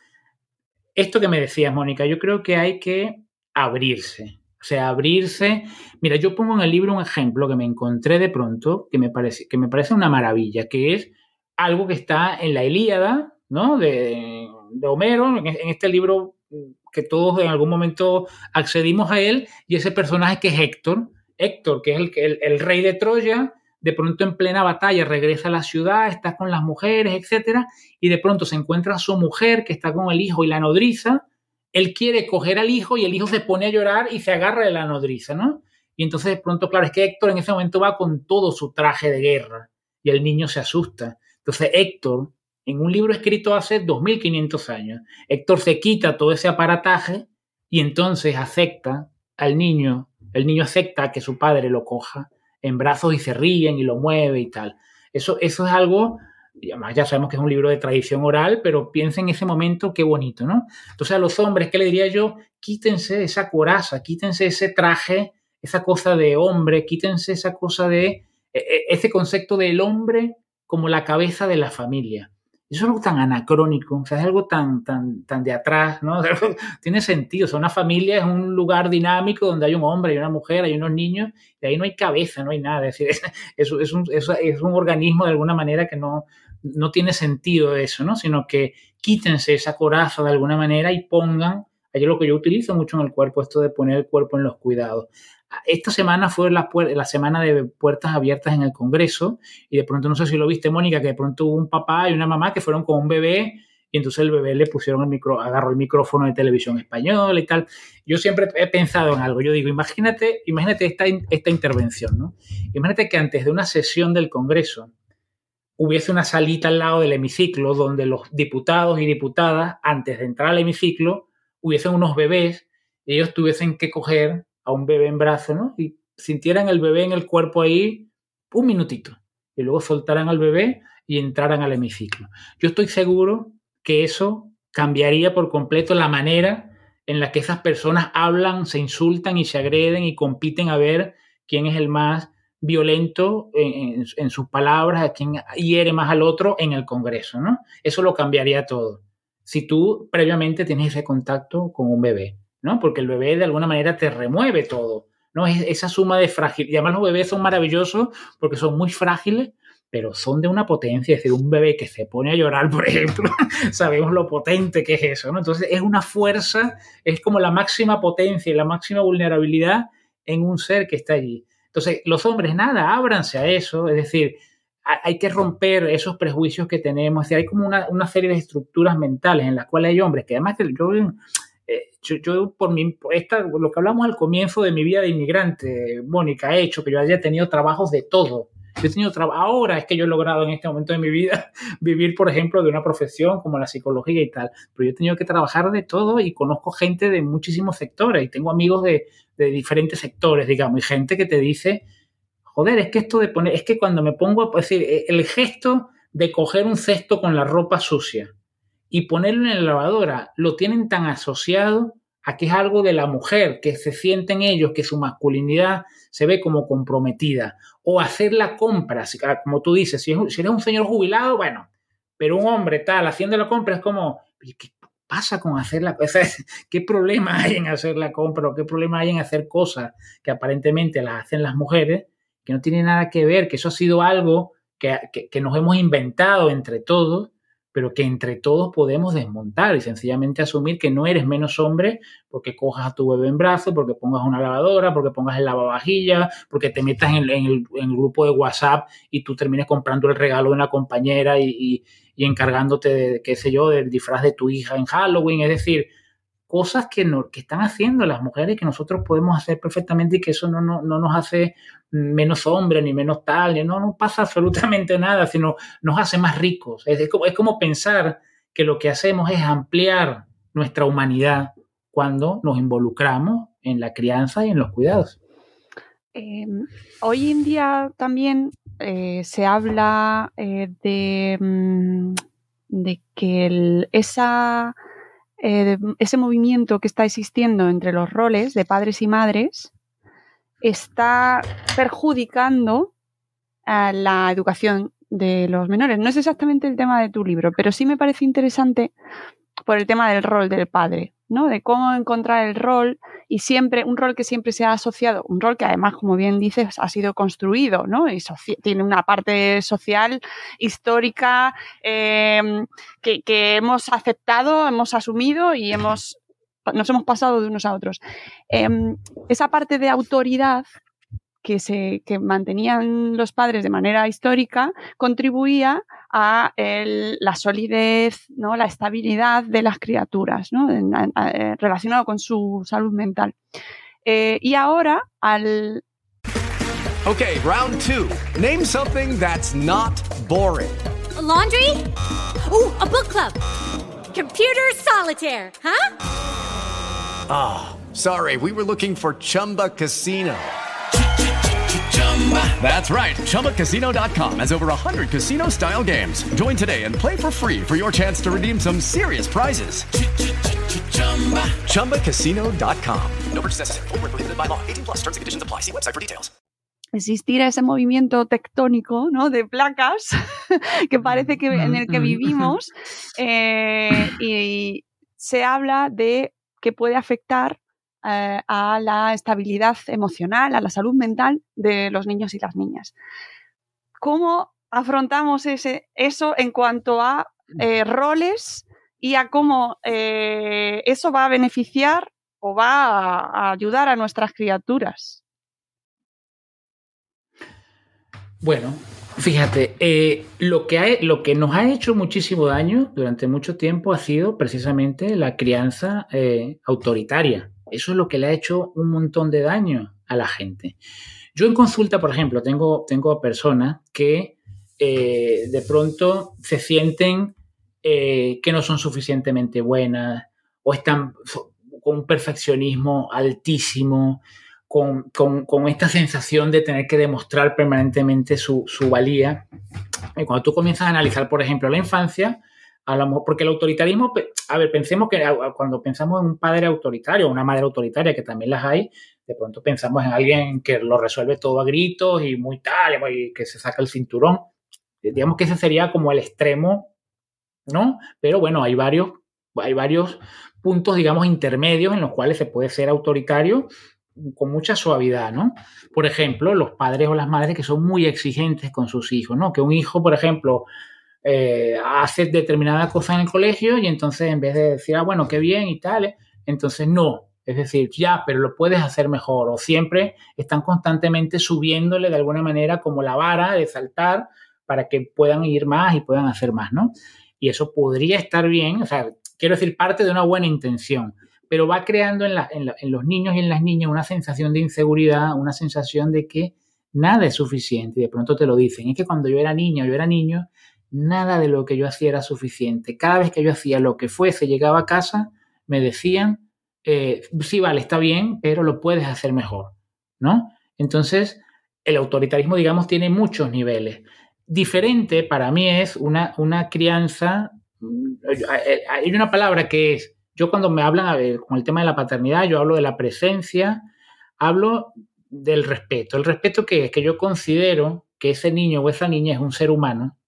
esto que me decías, Mónica, yo creo que hay que abrirse. O sea, abrirse. Mira, yo pongo en el libro un ejemplo que me encontré de pronto, que me parece, que me parece una maravilla, que es algo que está en la Ilíada, ¿no? De, Homero, en, este libro que todos en algún momento accedimos a él, y ese personaje que es Héctor, Héctor, que es el, el, rey de Troya, de pronto en plena batalla regresa a la ciudad, está con las mujeres, etcétera, y de pronto se encuentra a su mujer que está con el hijo y la nodriza, él quiere coger al hijo y el hijo se pone a llorar y se agarra de la nodriza, ¿no? Y entonces de pronto, claro, es que Héctor en ese momento va con todo su traje de guerra y el niño se asusta. Entonces Héctor, en un libro escrito hace 2500 años, Héctor se quita todo ese aparataje y entonces acepta al niño, el niño acepta que su padre lo coja en brazos y se ríen y lo mueve y tal. Eso, eso es algo y además ya sabemos que es un libro de tradición oral, pero piensa en ese momento, qué bonito, ¿no? Entonces a los hombres, ¿qué le diría yo? Quítense esa coraza, quítense ese traje, esa cosa de hombre, quítense esa cosa de, e, e, ese concepto del hombre como la cabeza de la familia. Eso es algo tan anacrónico, o sea, es algo tan, tan, tan de atrás, ¿no? [LAUGHS] tiene sentido, o sea, una familia es un lugar dinámico donde hay un hombre, hay una mujer, hay unos niños, y ahí no hay cabeza, no hay nada. Es decir, es, es, un, es, un organismo de alguna manera que no, no tiene sentido eso, ¿no? Sino que quítense esa coraza de alguna manera y pongan, es lo que yo utilizo mucho en el cuerpo, esto de poner el cuerpo en los cuidados. Esta semana fue la, semana de puertas abiertas en el Congreso y de pronto, no sé si lo viste, Mónica, que de pronto hubo un papá y una mamá que fueron con un bebé y entonces el bebé le pusieron el micro, agarró el micrófono de televisión española y tal. Yo siempre he pensado en algo, yo digo, imagínate, imagínate esta, esta intervención, ¿no? Imagínate que antes de una sesión del Congreso hubiese una salita al lado del hemiciclo donde los diputados y diputadas, antes de entrar al hemiciclo, hubiesen unos bebés y ellos tuviesen que coger a un bebé en brazo, ¿no? Y sintieran el bebé en el cuerpo ahí un minutito y luego soltaran al bebé y entraran al hemiciclo. Yo estoy seguro que eso cambiaría por completo la manera en la que esas personas hablan, se insultan y se agreden y compiten a ver quién es el más violento en, sus palabras, a quien hiere más al otro en el Congreso, ¿no? Eso lo cambiaría todo. Si tú previamente tienes ese contacto con un bebé, ¿no? Porque el bebé de alguna manera te remueve todo, ¿no? Es esa suma de frágil. Y además los bebés son maravillosos porque son muy frágiles, pero son de una potencia. Es decir, un bebé que se pone a llorar, por ejemplo, [LAUGHS] sabemos lo potente que es eso, ¿no? Entonces es una fuerza, es como la máxima potencia y la máxima vulnerabilidad en un ser que está allí. Entonces, los hombres, nada, ábranse a eso, es decir, hay que romper esos prejuicios que tenemos, hay como una, serie de estructuras mentales en las cuales hay hombres que además eh, yo, yo, por, mi, esta, lo que hablamos al comienzo de mi vida de inmigrante, Mónica, he hecho que yo haya tenido trabajos de todo. Yo he tenido ahora es que yo he logrado en este momento de mi vida [LAUGHS] vivir, por ejemplo, de una profesión como la psicología y tal, pero yo he tenido que trabajar de todo y conozco gente de muchísimos sectores y tengo amigos de, de diferentes sectores, digamos, y gente que te dice, joder, es que esto de poner, es que cuando me pongo, pues decir, e, el gesto de coger un cesto con la ropa sucia y ponerlo en la lavadora, lo tienen tan asociado a que es algo de la mujer, que se sienten ellos que su masculinidad se ve como comprometida. O hacer la compra, como tú dices, si, eres un señor jubilado, bueno, pero un hombre tal haciendo la compra es como, pasa con hacer la cosa? [LAUGHS] ¿Qué problema hay en hacer la compra o qué problema hay en hacer cosas que aparentemente las hacen las mujeres, que no tiene nada que ver, que eso ha sido algo que, que, nos hemos inventado entre todos, pero que entre todos podemos desmontar y sencillamente asumir que no eres menos hombre porque cojas a tu bebé en brazos, porque pongas una lavadora, porque pongas el lavavajillas, porque te metas en, el, grupo de WhatsApp y tú termines comprando el regalo de una compañera y, y encargándote de, qué sé yo, del disfraz de tu hija en Halloween. Es decir, cosas que, están haciendo las mujeres que nosotros podemos hacer perfectamente y que eso no, no, no nos hace menos hombres ni menos tal, no, no pasa absolutamente nada, sino nos hace más ricos. Es, como, es como pensar que lo que hacemos es ampliar nuestra humanidad cuando nos involucramos en la crianza y en los cuidados. Em, hoy en día también eh, se habla eh, de, mm, de, que esa, eh, ese movimiento que está existiendo entre los roles de padres y madres está perjudicando a la educación de los menores. No es exactamente el tema de tu libro, pero sí me parece interesante por el tema del rol del padre. ¿No? De cómo encontrar el rol y siempre, un rol que siempre se ha asociado, un rol que además, como bien dices, ha sido construido, ¿no? Y tiene una parte social, histórica, em, que, hemos aceptado, hemos asumido y hemos, nos hemos pasado de unos a otros. Em, esa parte de autoridad que, se, que mantenían los padres de manera histórica contribuía a la solidez, ¿no? la estabilidad de las criaturas, ¿no? Eh, relacionado con su salud mental. Eh, y ahora, al... Ok, round two. Name something that's not boring. laundry? Oh, a book club. Computer solitaire, huh? Ah, sorry, we were looking for Chumba Casino. That's right. ChumbaCasino.com has over 100 casino style games. Join today and play for free for your chance to redeem some serious prizes. ChumbaCasino.com. No purchase necessary. Full prohibited by law. 18 plus terms and conditions apply. See website for details. Existir ese movimiento tectónico ¿no? de placas [LAUGHS] que parece que en el que vivimos eh, y se habla de que puede afectar eh, a la estabilidad emocional, a la salud mental de los niños y las niñas. ¿Cómo afrontamos ese, eso en cuanto a eh, roles y a cómo eh, eso va a beneficiar o va a, ayudar a nuestras criaturas? Bueno, Fíjate, lo, que lo que nos ha hecho muchísimo daño durante mucho tiempo ha sido precisamente la crianza autoritaria. Eso es lo que le ha hecho un montón de daño a la gente. Yo en consulta, por ejemplo, tengo, tengo personas que eh, de pronto se sienten eh, que no son suficientemente buenas o están con un perfeccionismo altísimo, con, esta sensación de tener que demostrar permanentemente su, su valía. Y cuando tú comienzas a analizar, por ejemplo, la infancia, porque el autoritarismo, a ver, pensemos que cuando pensamos en un padre autoritario una madre autoritaria, que también las hay, de pronto pensamos en alguien que lo resuelve todo a gritos y muy tal, y que se saca el cinturón. Digamos que ese sería como el extremo, ¿no? Pero bueno, hay varios, hay varios puntos, digamos, intermedios en los cuales se puede ser autoritario con mucha suavidad, ¿no? Por ejemplo, los padres o las madres que son muy exigentes con sus hijos, ¿no? Que un hijo, por ejemplo, eh, hace determinada cosa en el colegio y entonces en vez de decir, ah, bueno, qué bien y tal, eh, entonces no. Es decir, ya, pero lo puedes hacer mejor. O siempre están constantemente subiéndole de alguna manera como la vara de saltar para que puedan ir más y puedan hacer más, ¿no? Y eso podría estar bien, o sea, quiero decir, parte de una buena intención, pero va creando en, en los niños y en las niñas una sensación de inseguridad, una sensación de que nada es suficiente. Y de pronto te lo dicen. Es que cuando yo era niño, yo era niño, nada de lo que yo hacía era suficiente. Cada vez que yo hacía lo que fuese, llegaba a casa, me decían, eh, sí, vale, está bien, pero lo puedes hacer mejor, ¿no? Entonces, el autoritarismo, digamos, tiene muchos niveles. Diferente para mí es una, una crianza, mm, hay una palabra que es, yo cuando me hablan con el tema de la paternidad, yo hablo de la presencia, hablo del respeto. El respeto que es que yo considero que ese niño o esa niña es un ser humano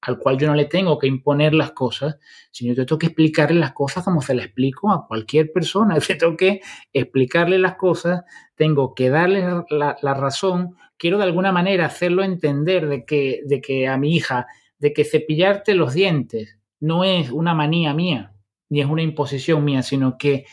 al cual yo no le tengo que imponer las cosas, sino yo tengo que explicarle las cosas como se las explico a cualquier persona. [LAUGHS] Yo tengo que explicarle las cosas, tengo que darle la, razón, quiero de alguna manera hacerlo entender de que, de que a mi hija, de que cepillarte los dientes no es una manía mía, ni es una imposición mía, sino que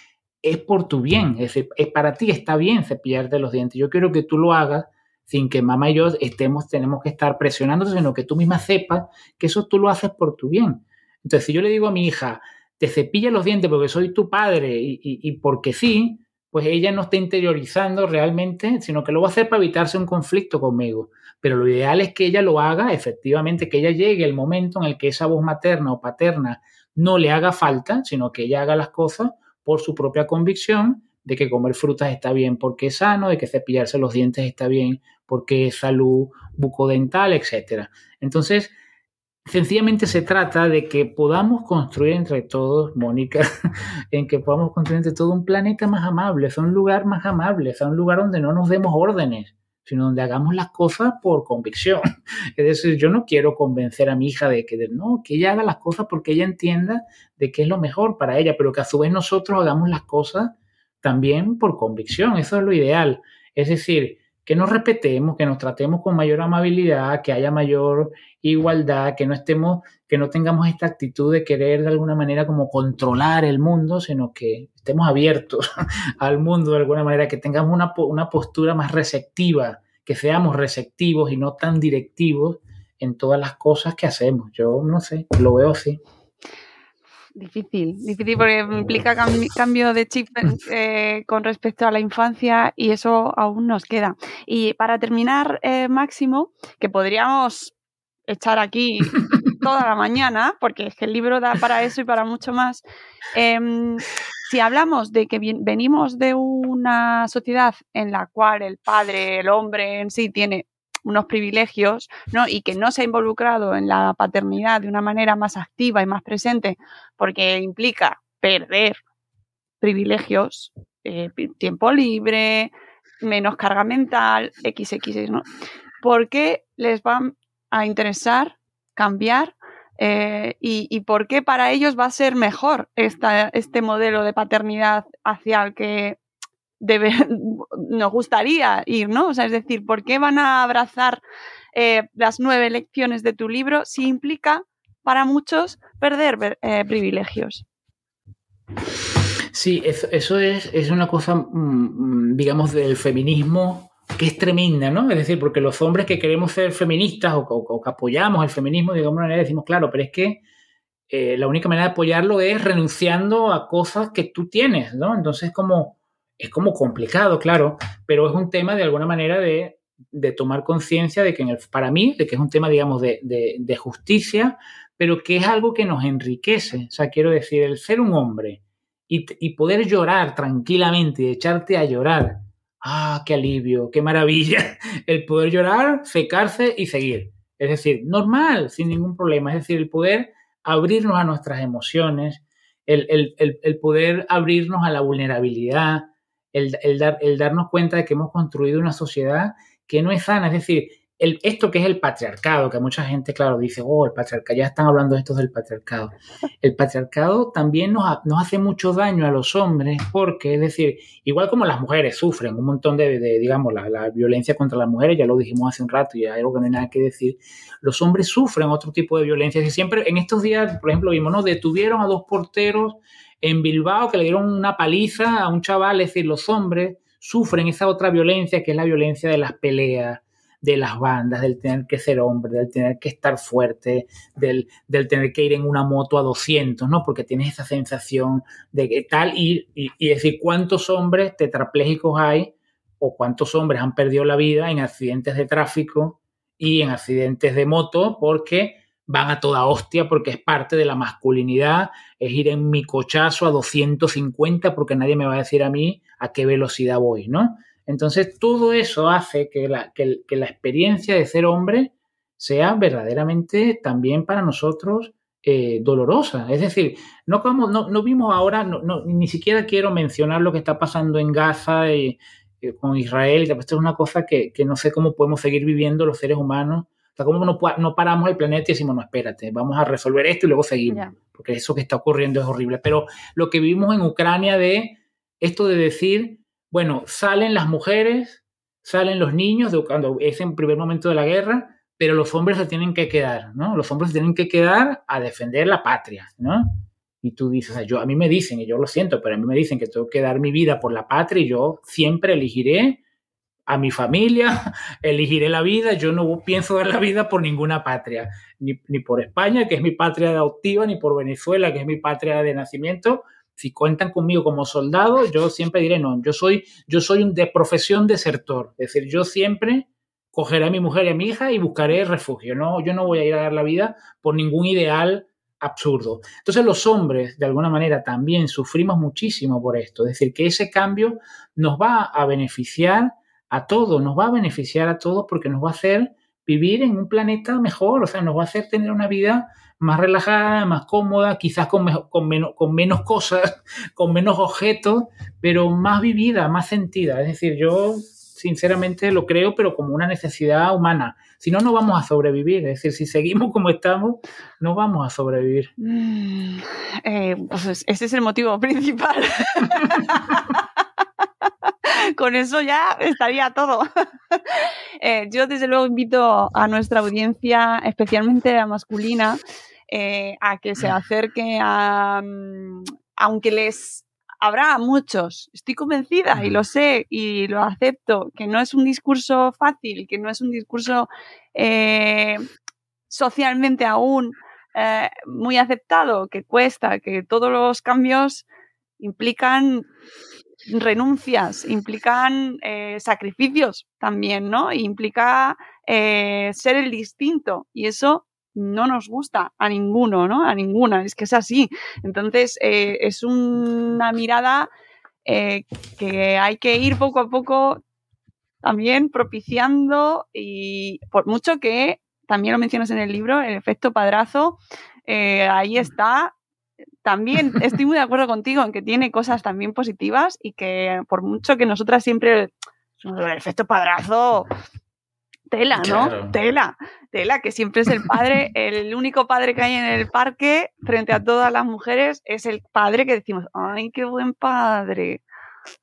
es por tu bien, es, es para ti está bien cepillarte los dientes. Yo quiero que tú lo hagas sin que mamá y yo estemos, tenemos que estar presionando, sino que tú misma sepas que eso tú lo haces por tu bien. Entonces, si yo le digo a mi hija, te cepilla los dientes porque soy tu padre y, porque sí, pues ella no está interiorizando realmente, sino que lo va a hacer para evitarse un conflicto conmigo. Pero lo ideal es que ella lo haga, efectivamente, que ella llegue el momento en el que esa voz materna o paterna no le haga falta, sino que ella haga las cosas por su propia convicción de que comer frutas está bien porque es sano, de que cepillarse los dientes está bien porque salud bucodental, etc. Entonces, sencillamente se trata de que podamos construir entre todos, Mónica, [LAUGHS] en que podamos construir entre todos un planeta más amable, sea un lugar más amable, sea un lugar donde no nos demos órdenes, sino donde hagamos las cosas por convicción. [LAUGHS] Es decir, yo no quiero convencer a mi hija de que no, que ella haga las cosas porque ella entienda de que es lo mejor para ella, pero que a su vez nosotros hagamos las cosas también por convicción, eso es lo ideal. Es decir, que nos respetemos, que nos tratemos con mayor amabilidad, que haya mayor igualdad, que no estemos, que no tengamos esta actitud de querer de alguna manera como controlar el mundo, sino que estemos abiertos [LAUGHS] al mundo de alguna manera, que tengamos una, una postura más receptiva, que seamos receptivos y no tan directivos en todas las cosas que hacemos. Yo no sé, lo veo así. Difícil, difícil porque implica cambio de chip eh, con respecto a la infancia y eso aún nos queda. Y para terminar, eh, Máximo, que podríamos echar aquí toda la mañana, porque es que el libro da para eso y para mucho más. Em, si hablamos de que venimos de una sociedad en la cual el padre, el hombre en sí, tiene unos privilegios, ¿no? Y que no se ha involucrado en la paternidad de una manera más activa y más presente, porque implica perder privilegios, eh, tiempo libre, menos carga mental, XX, ¿no? ¿Por qué les va a interesar cambiar eh, y, por qué para ellos va a ser mejor este modelo de paternidad hacia el que debe, [LAUGHS] nos gustaría ir, ¿no? O sea, es decir, ¿por qué van a abrazar eh, las nueve lecciones de tu libro si implica para muchos perder eh, privilegios? Sí, eso, es, es, una cosa, mm, mm, digamos, del feminismo que es tremenda, ¿no? Es decir, porque los hombres que queremos ser feministas o, que apoyamos el feminismo, digamos, manera decimos, claro, pero es que eh, la única manera de apoyarlo es renunciando a cosas que tú tienes, ¿no? Entonces, como es como complicado, claro, pero es un tema de alguna manera de, tomar conciencia de que en el, para mí, de que es un tema, digamos, de, de, justicia, pero que es algo que nos enriquece. O sea, quiero decir, el ser un hombre y, y poder llorar tranquilamente y echarte a llorar. Ah, qué alivio, qué maravilla. [LAUGHS] El poder llorar, secarse y seguir. Es decir, normal, sin ningún problema. Es decir, el poder abrirnos a nuestras emociones, el, el, el poder abrirnos a la vulnerabilidad, el, dar, el darnos cuenta de que hemos construido una sociedad que no es sana. Es decir, el, esto que es el patriarcado, que mucha gente, claro, dice, oh, el patriarcado, ya están hablando de esto del patriarcado. [LAUGHS] El patriarcado también nos, nos, hace mucho daño a los hombres, porque, es decir, igual como las mujeres sufren un montón de, digamos, la, la, violencia contra las mujeres, ya lo dijimos hace un rato y hay algo que no hay nada que decir, los hombres sufren otro tipo de violencia. Y siempre, en estos días, por ejemplo, vimos, ¿no? Detuvieron a dos porteros en Bilbao que le dieron una paliza a un chaval, es decir, los hombres sufren esa otra violencia que es la violencia de las peleas, de las bandas, del tener que ser hombre, del tener que estar fuerte, del, tener que ir en una moto a 200, ¿no? Porque tienes esa sensación de que tal, y, y, decir, ¿cuántos hombres tetraplégicos hay o cuántos hombres han perdido la vida en accidentes de tráfico y en accidentes de moto porque van a toda hostia porque es parte de la masculinidad, es ir en mi cochazo a 250 porque nadie me va a decir a mí a qué velocidad voy, ¿no? Entonces todo eso hace que la, que, la experiencia de ser hombre sea verdaderamente también para nosotros eh, dolorosa. Es decir, no, como, no, vimos ahora, no, ni siquiera quiero mencionar lo que está pasando en Gaza y, eh, con Israel, esto es una cosa que, que no sé cómo podemos seguir viviendo los seres humanos o sea, como no, no paramos el planeta y decimos, no, espérate, vamos a resolver esto y luego seguimos. Porque eso que está ocurriendo es horrible. Pero lo que vivimos en Ucrania de esto de decir, bueno, salen las mujeres, salen los niños, de, cuando es en primer momento de la guerra, pero los hombres se tienen que quedar, ¿no? Los hombres se tienen que quedar a defender la patria, ¿no? Y tú dices, o yo, a mí me dicen, y yo lo siento, pero a mí me dicen que tengo que dar mi vida por la patria y yo siempre elegiré a mi familia, [LAUGHS] elegiré la vida, yo no pienso dar la vida por ninguna patria, ni, por España, que es mi patria adoptiva, ni por Venezuela, que es mi patria de nacimiento. Si cuentan conmigo como soldado, yo siempre diré no, yo soy, yo soy un de profesión desertor, es decir, yo siempre cogeré a mi mujer y a mi hija y buscaré refugio, no, yo no voy a ir a dar la vida por ningún ideal absurdo. Entonces los hombres, de alguna manera, también sufrimos muchísimo por esto, es decir, que ese cambio nos va a beneficiar a todos, nos va a beneficiar a todos porque nos va a hacer vivir en un planeta mejor, o sea, nos va a hacer tener una vida más relajada, más cómoda, quizás con, con, menos, con menos cosas, [LAUGHS] con menos objetos, pero más vivida, más sentida. Es decir, yo sinceramente lo creo, pero como una necesidad humana. Si no, no vamos a sobrevivir. Es decir, si seguimos como estamos, no vamos a sobrevivir. Mm, eh, pues ese es el motivo [LAUGHS] principal. [LAUGHS] [LAUGHS] con eso ya estaría todo. [LAUGHS] Eh, yo desde luego invito a nuestra audiencia, especialmente la masculina, eh, a que se acerque a, mm, aunque les habrá muchos, estoy convencida y lo sé y lo acepto, que no es un discurso fácil, que no es un discurso eh, socialmente aún muy aceptado, que cuesta, que todos los cambios implican renuncias, implican eh, sacrificios también, ¿no? Implica eh, ser el distinto y eso no nos gusta a ninguno, ¿no? A ninguna, es que es así. Entonces, eh, es una mirada que hay que ir poco a poco también propiciando y por mucho que también lo mencionas en el libro, el efecto padrazo, ahí está también estoy muy de acuerdo contigo en que tiene cosas también positivas y que por mucho que nosotras siempre el efecto padrazo tela, ¿no? Tela, tela, que siempre es el padre, el único padre que hay en el parque frente a todas las mujeres es el padre que decimos, ay, qué buen padre.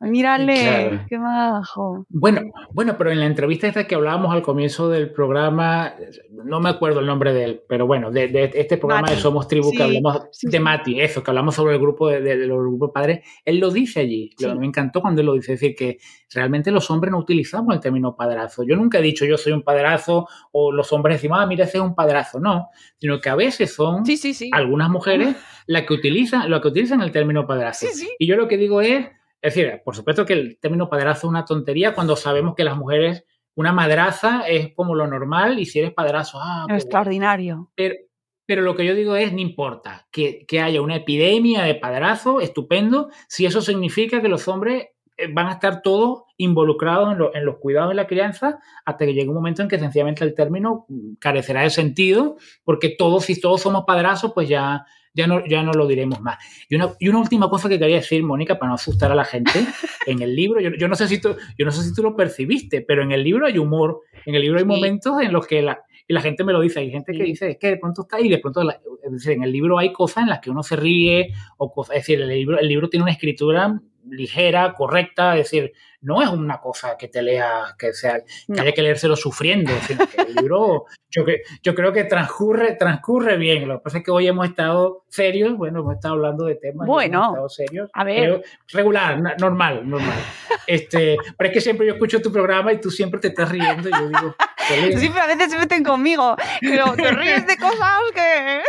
Mírale, qué majo. Bueno, bueno, pero en la entrevista esta que hablábamos al comienzo del programa, no me acuerdo el nombre de él, pero bueno, de, este programa de Somos Tribu que hablamos de Mati, eso, que hablamos sobre el grupo de, los grupos padres, él lo dice allí. Me encantó cuando él lo dice, es decir, que realmente los hombres no utilizamos el término padrazo. Yo nunca he dicho yo soy un padrazo o los hombres decimos, ah, mira, ese es un padrazo. No, sino que a veces son algunas mujeres las que utilizan, las que utilizan el término padrazo. Y yo lo que digo es es decir, por supuesto que el término padrazo es una tontería cuando sabemos que las mujeres, una madraza es como lo normal y si eres padrazo, ah, extraordinario. Pero, pero lo que yo digo es, no importa, que, haya una epidemia de padrazo, estupendo, si eso significa que los hombres eh, van a estar todos involucrados en, en, los cuidados de la crianza hasta que llegue un momento en que sencillamente el término carecerá de sentido, porque todos, si todos somos padrazos, pues ya ya no, ya no lo diremos más. Y una, y una última cosa que quería decir, Mónica, para no asustar a la gente, [LAUGHS] en el libro, yo, no sé si tú, yo no sé si tú lo percibiste, pero en el libro hay humor, en el libro hay momentos en los que la, y la gente me lo dice, hay gente que dice, es que de pronto está ahí, de pronto, es decir, en el libro hay cosas en las que uno se ríe, o cosas, es decir, el libro, el libro tiene una escritura ligera, correcta, es decir, no es una cosa que te lea, que sea, que haya que leérselo sufriendo, sino que el libro, yo, yo creo que transcurre, transcurre bien. Lo que pasa es que hoy hemos estado serios, bueno, hemos estado hablando de temas, bueno, serios, a ver, regular, normal, normal. Este, pero es que siempre yo escucho tu programa y tú siempre te estás riendo y yo digo, [LAUGHS] siempre a veces se meten conmigo, pero te ríes de cosas que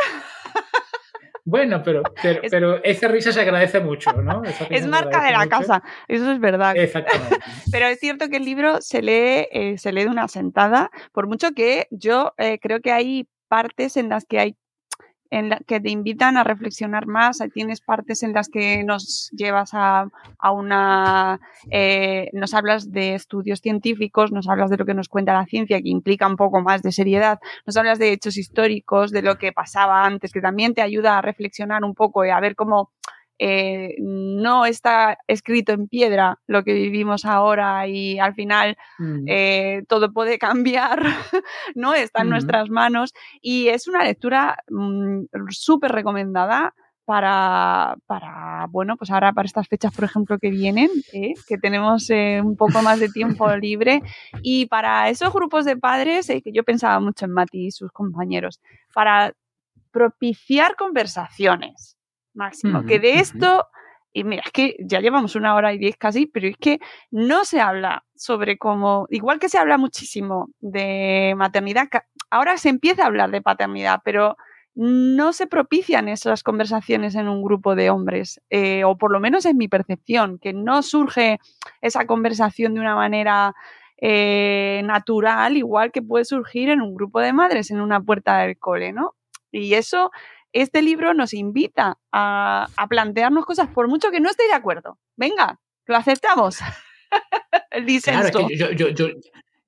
bueno, pero, pero, esa risa se agradece mucho, ¿no? Es marca de la casa, eso es verdad. Exactamente. [LAUGHS] Pero es cierto que el libro se lee, eh, se lee de una sentada, por mucho que yo eh, creo que hay partes en las que hay en la que te invitan a reflexionar más. Tienes partes en las que nos llevas a, una, eh, nos hablas de estudios científicos, nos hablas de lo que nos cuenta la ciencia, que implica un poco más de seriedad, nos hablas de hechos históricos, de lo que pasaba antes, que también te ayuda a reflexionar un poco y a ver cómo eh, no está escrito en piedra lo que vivimos ahora y al final mm. eh, todo puede [LAUGHS] cambiar, ¿no? Está en nuestras manos y es una lectura mm, súper recomendada para, para, bueno, pues ahora para estas fechas, por ejemplo, que vienen, ¿eh? que tenemos un poco más de tiempo [LAUGHS] libre, y para esos grupos de padres, que yo pensaba mucho en Mati y sus compañeros, para propiciar conversaciones, máximo. que de esto, y mira, es que ya llevamos una hora y diez casi, pero es que no se habla sobre cómo, igual que se habla muchísimo de maternidad, ahora se empieza a hablar de paternidad, pero no se propician esas conversaciones en un grupo de hombres, eh, o por lo menos es mi percepción, que no surge esa conversación de una manera eh, natural, igual que puede surgir en un grupo de madres en una puerta del cole, ¿no? Y eso este libro nos invita a, plantearnos cosas por mucho que no esté de acuerdo. Venga, lo aceptamos. [LAUGHS] El disenso.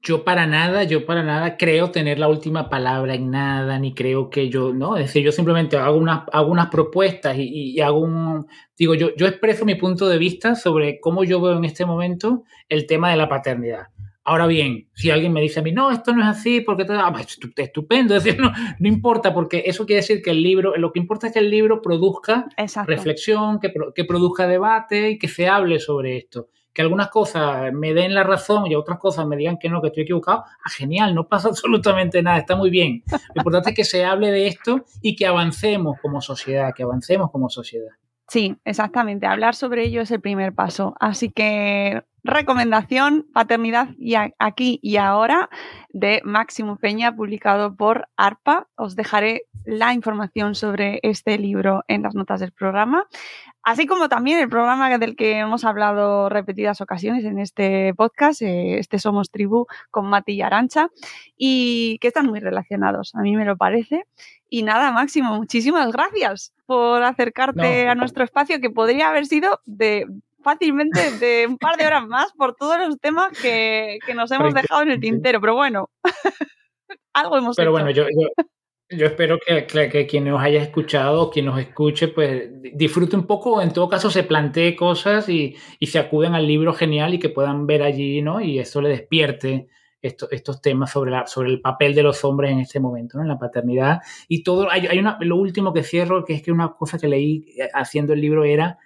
yo, para nada, yo para nada creo tener la última palabra en nada, ni creo que yo, ¿no? Es decir, yo simplemente hago unas, propuestas y, y, hago un, digo, yo, yo expreso mi punto de vista sobre cómo yo veo en este momento el tema de la paternidad. Ahora bien, si alguien me dice a mí, no, esto no es así, porque te ah, pues, estupendo, [LAUGHS] es decir, no, no, importa, porque eso quiere decir que el libro, lo que importa es que el libro produzca reflexión, que, que, produzca debate y que se hable sobre esto. Que algunas cosas me den la razón y otras cosas me digan que no, que estoy equivocado, ah, genial, no pasa [LAUGHS] absolutamente nada, está muy bien. Lo importante es que se hable de esto y que avancemos como sociedad, que avancemos como sociedad. Sí, exactamente. Hablar sobre ello es el primer paso. Así que recomendación, Paternidad y aquí y ahora, de Máximo Peña, publicado por ARPA. Os dejaré la información sobre este libro en las notas del programa, así como también el programa del que hemos hablado repetidas ocasiones en este podcast, eh, este Somos Tribu con Mati y Arancha, y que están muy relacionados, a mí me lo parece. Y nada, Máximo, muchísimas gracias por acercarte a nuestro espacio, que podría haber sido de fácilmente de un par de horas más por todos los temas que, nos hemos dejado en el tintero. Pero bueno, [LAUGHS] algo hemos Pero hecho. bueno, yo, yo, espero que, que, quien nos haya escuchado, quien nos escuche, pues disfrute un poco, en todo caso se plantee cosas y, y, se acuden al libro genial y que puedan ver allí, ¿no? Y eso le despierte estos, estos temas sobre, la, sobre el papel de los hombres en este momento, ¿no? En la paternidad. Y todo, hay, hay una, lo último que cierro, que es que una cosa que leí eh, haciendo el libro era,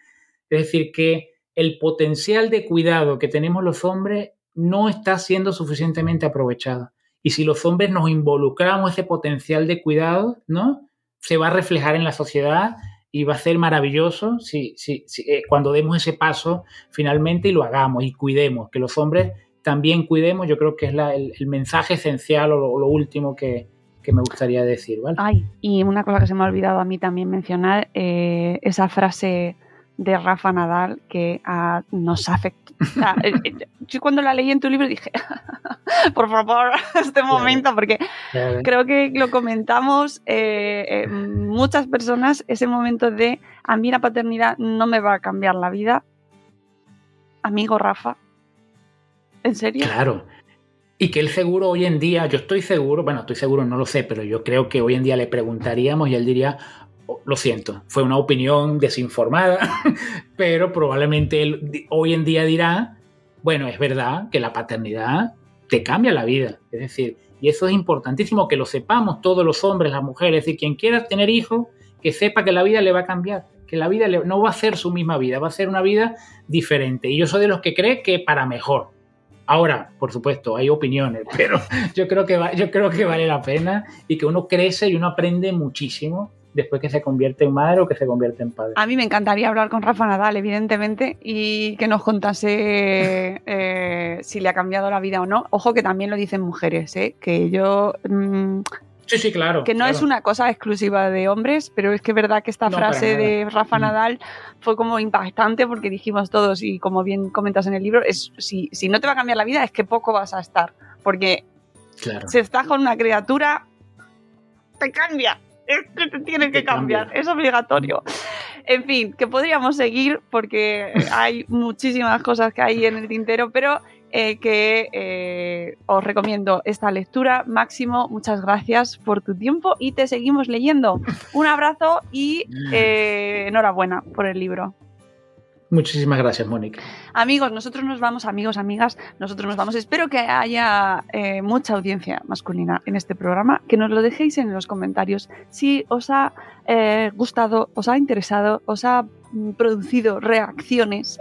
es decir, que el potencial de cuidado que tenemos los hombres no está siendo suficientemente aprovechado. Y si los hombres nos involucramos ese potencial de cuidado, ¿no? Se va a reflejar en la sociedad y va a ser maravilloso si, si, eh, cuando demos ese paso finalmente y lo hagamos y cuidemos, que los hombres también cuidemos, yo creo que es el, mensaje esencial o lo, último que, me gustaría decir. ¿vale? Y una cosa que se me ha olvidado a mí también mencionar, eh, esa frase de Rafa Nadal que uh, nos afecta. [LAUGHS] Eh, eh, yo cuando la leí en tu libro dije, [LAUGHS] por favor, [LAUGHS] este momento, porque creo que lo comentamos eh, muchas personas, ese momento de a mí la paternidad no me va a cambiar la vida. Amigo Rafa, ¿en serio? Claro. Y que él seguro hoy en día, yo estoy seguro, bueno, estoy seguro, no lo sé, pero yo creo que hoy en día le preguntaríamos y él diría, lo siento, fue una opinión desinformada, [LAUGHS] pero probablemente él hoy en día dirá, bueno, es verdad que la paternidad te cambia la vida, es decir, y eso es importantísimo que lo sepamos todos los hombres, las mujeres, y quien quiera tener hijos, que sepa que la vida le va a cambiar, que la vida no va a ser su misma vida, va a ser una vida diferente. Y yo soy de los que cree que para mejor. Ahora, por supuesto, hay opiniones, [LAUGHS] pero yo creo que, yo creo que vale la pena y que uno crece y uno aprende muchísimo después que se convierte en madre o que se convierte en padre. A mí me encantaría hablar con Rafa Nadal, evidentemente, y que nos contase eh, si le ha cambiado la vida o no. Ojo que también lo dicen mujeres, ¿eh? que yo... Mm, sí, sí, claro. Que no es una cosa exclusiva de hombres, pero es que es verdad que esta frase de Rafa mm. Nadal fue como impactante porque dijimos todos, y como bien comentas en el libro, es si, si no te va a cambiar la vida es que poco vas a estar, porque claro. si estás con una criatura, te cambia es que te tiene que cambiar, es obligatorio. En fin, que podríamos seguir porque hay muchísimas cosas que hay en el tintero, pero eh, que eh, os recomiendo esta lectura. Máximo, muchas gracias por tu tiempo y te seguimos leyendo. Un abrazo y eh, enhorabuena por el libro. Muchísimas gracias, Mónica. Amigos, nosotros nos vamos, amigos, amigas, nosotros nos vamos. Espero que haya eh, mucha audiencia masculina en este programa, que nos lo dejéis en los comentarios si os ha eh, gustado, os ha interesado, os ha mm, producido reacciones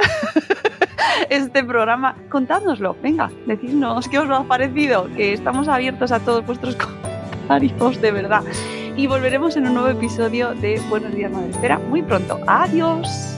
[LAUGHS] este programa. Contádnoslo, venga, decidnos qué os ha parecido, que estamos abiertos a todos vuestros [LAUGHS] comentarios, de verdad. Y volveremos en un nuevo episodio de Buenos Días, Madre Espera muy pronto. Adiós.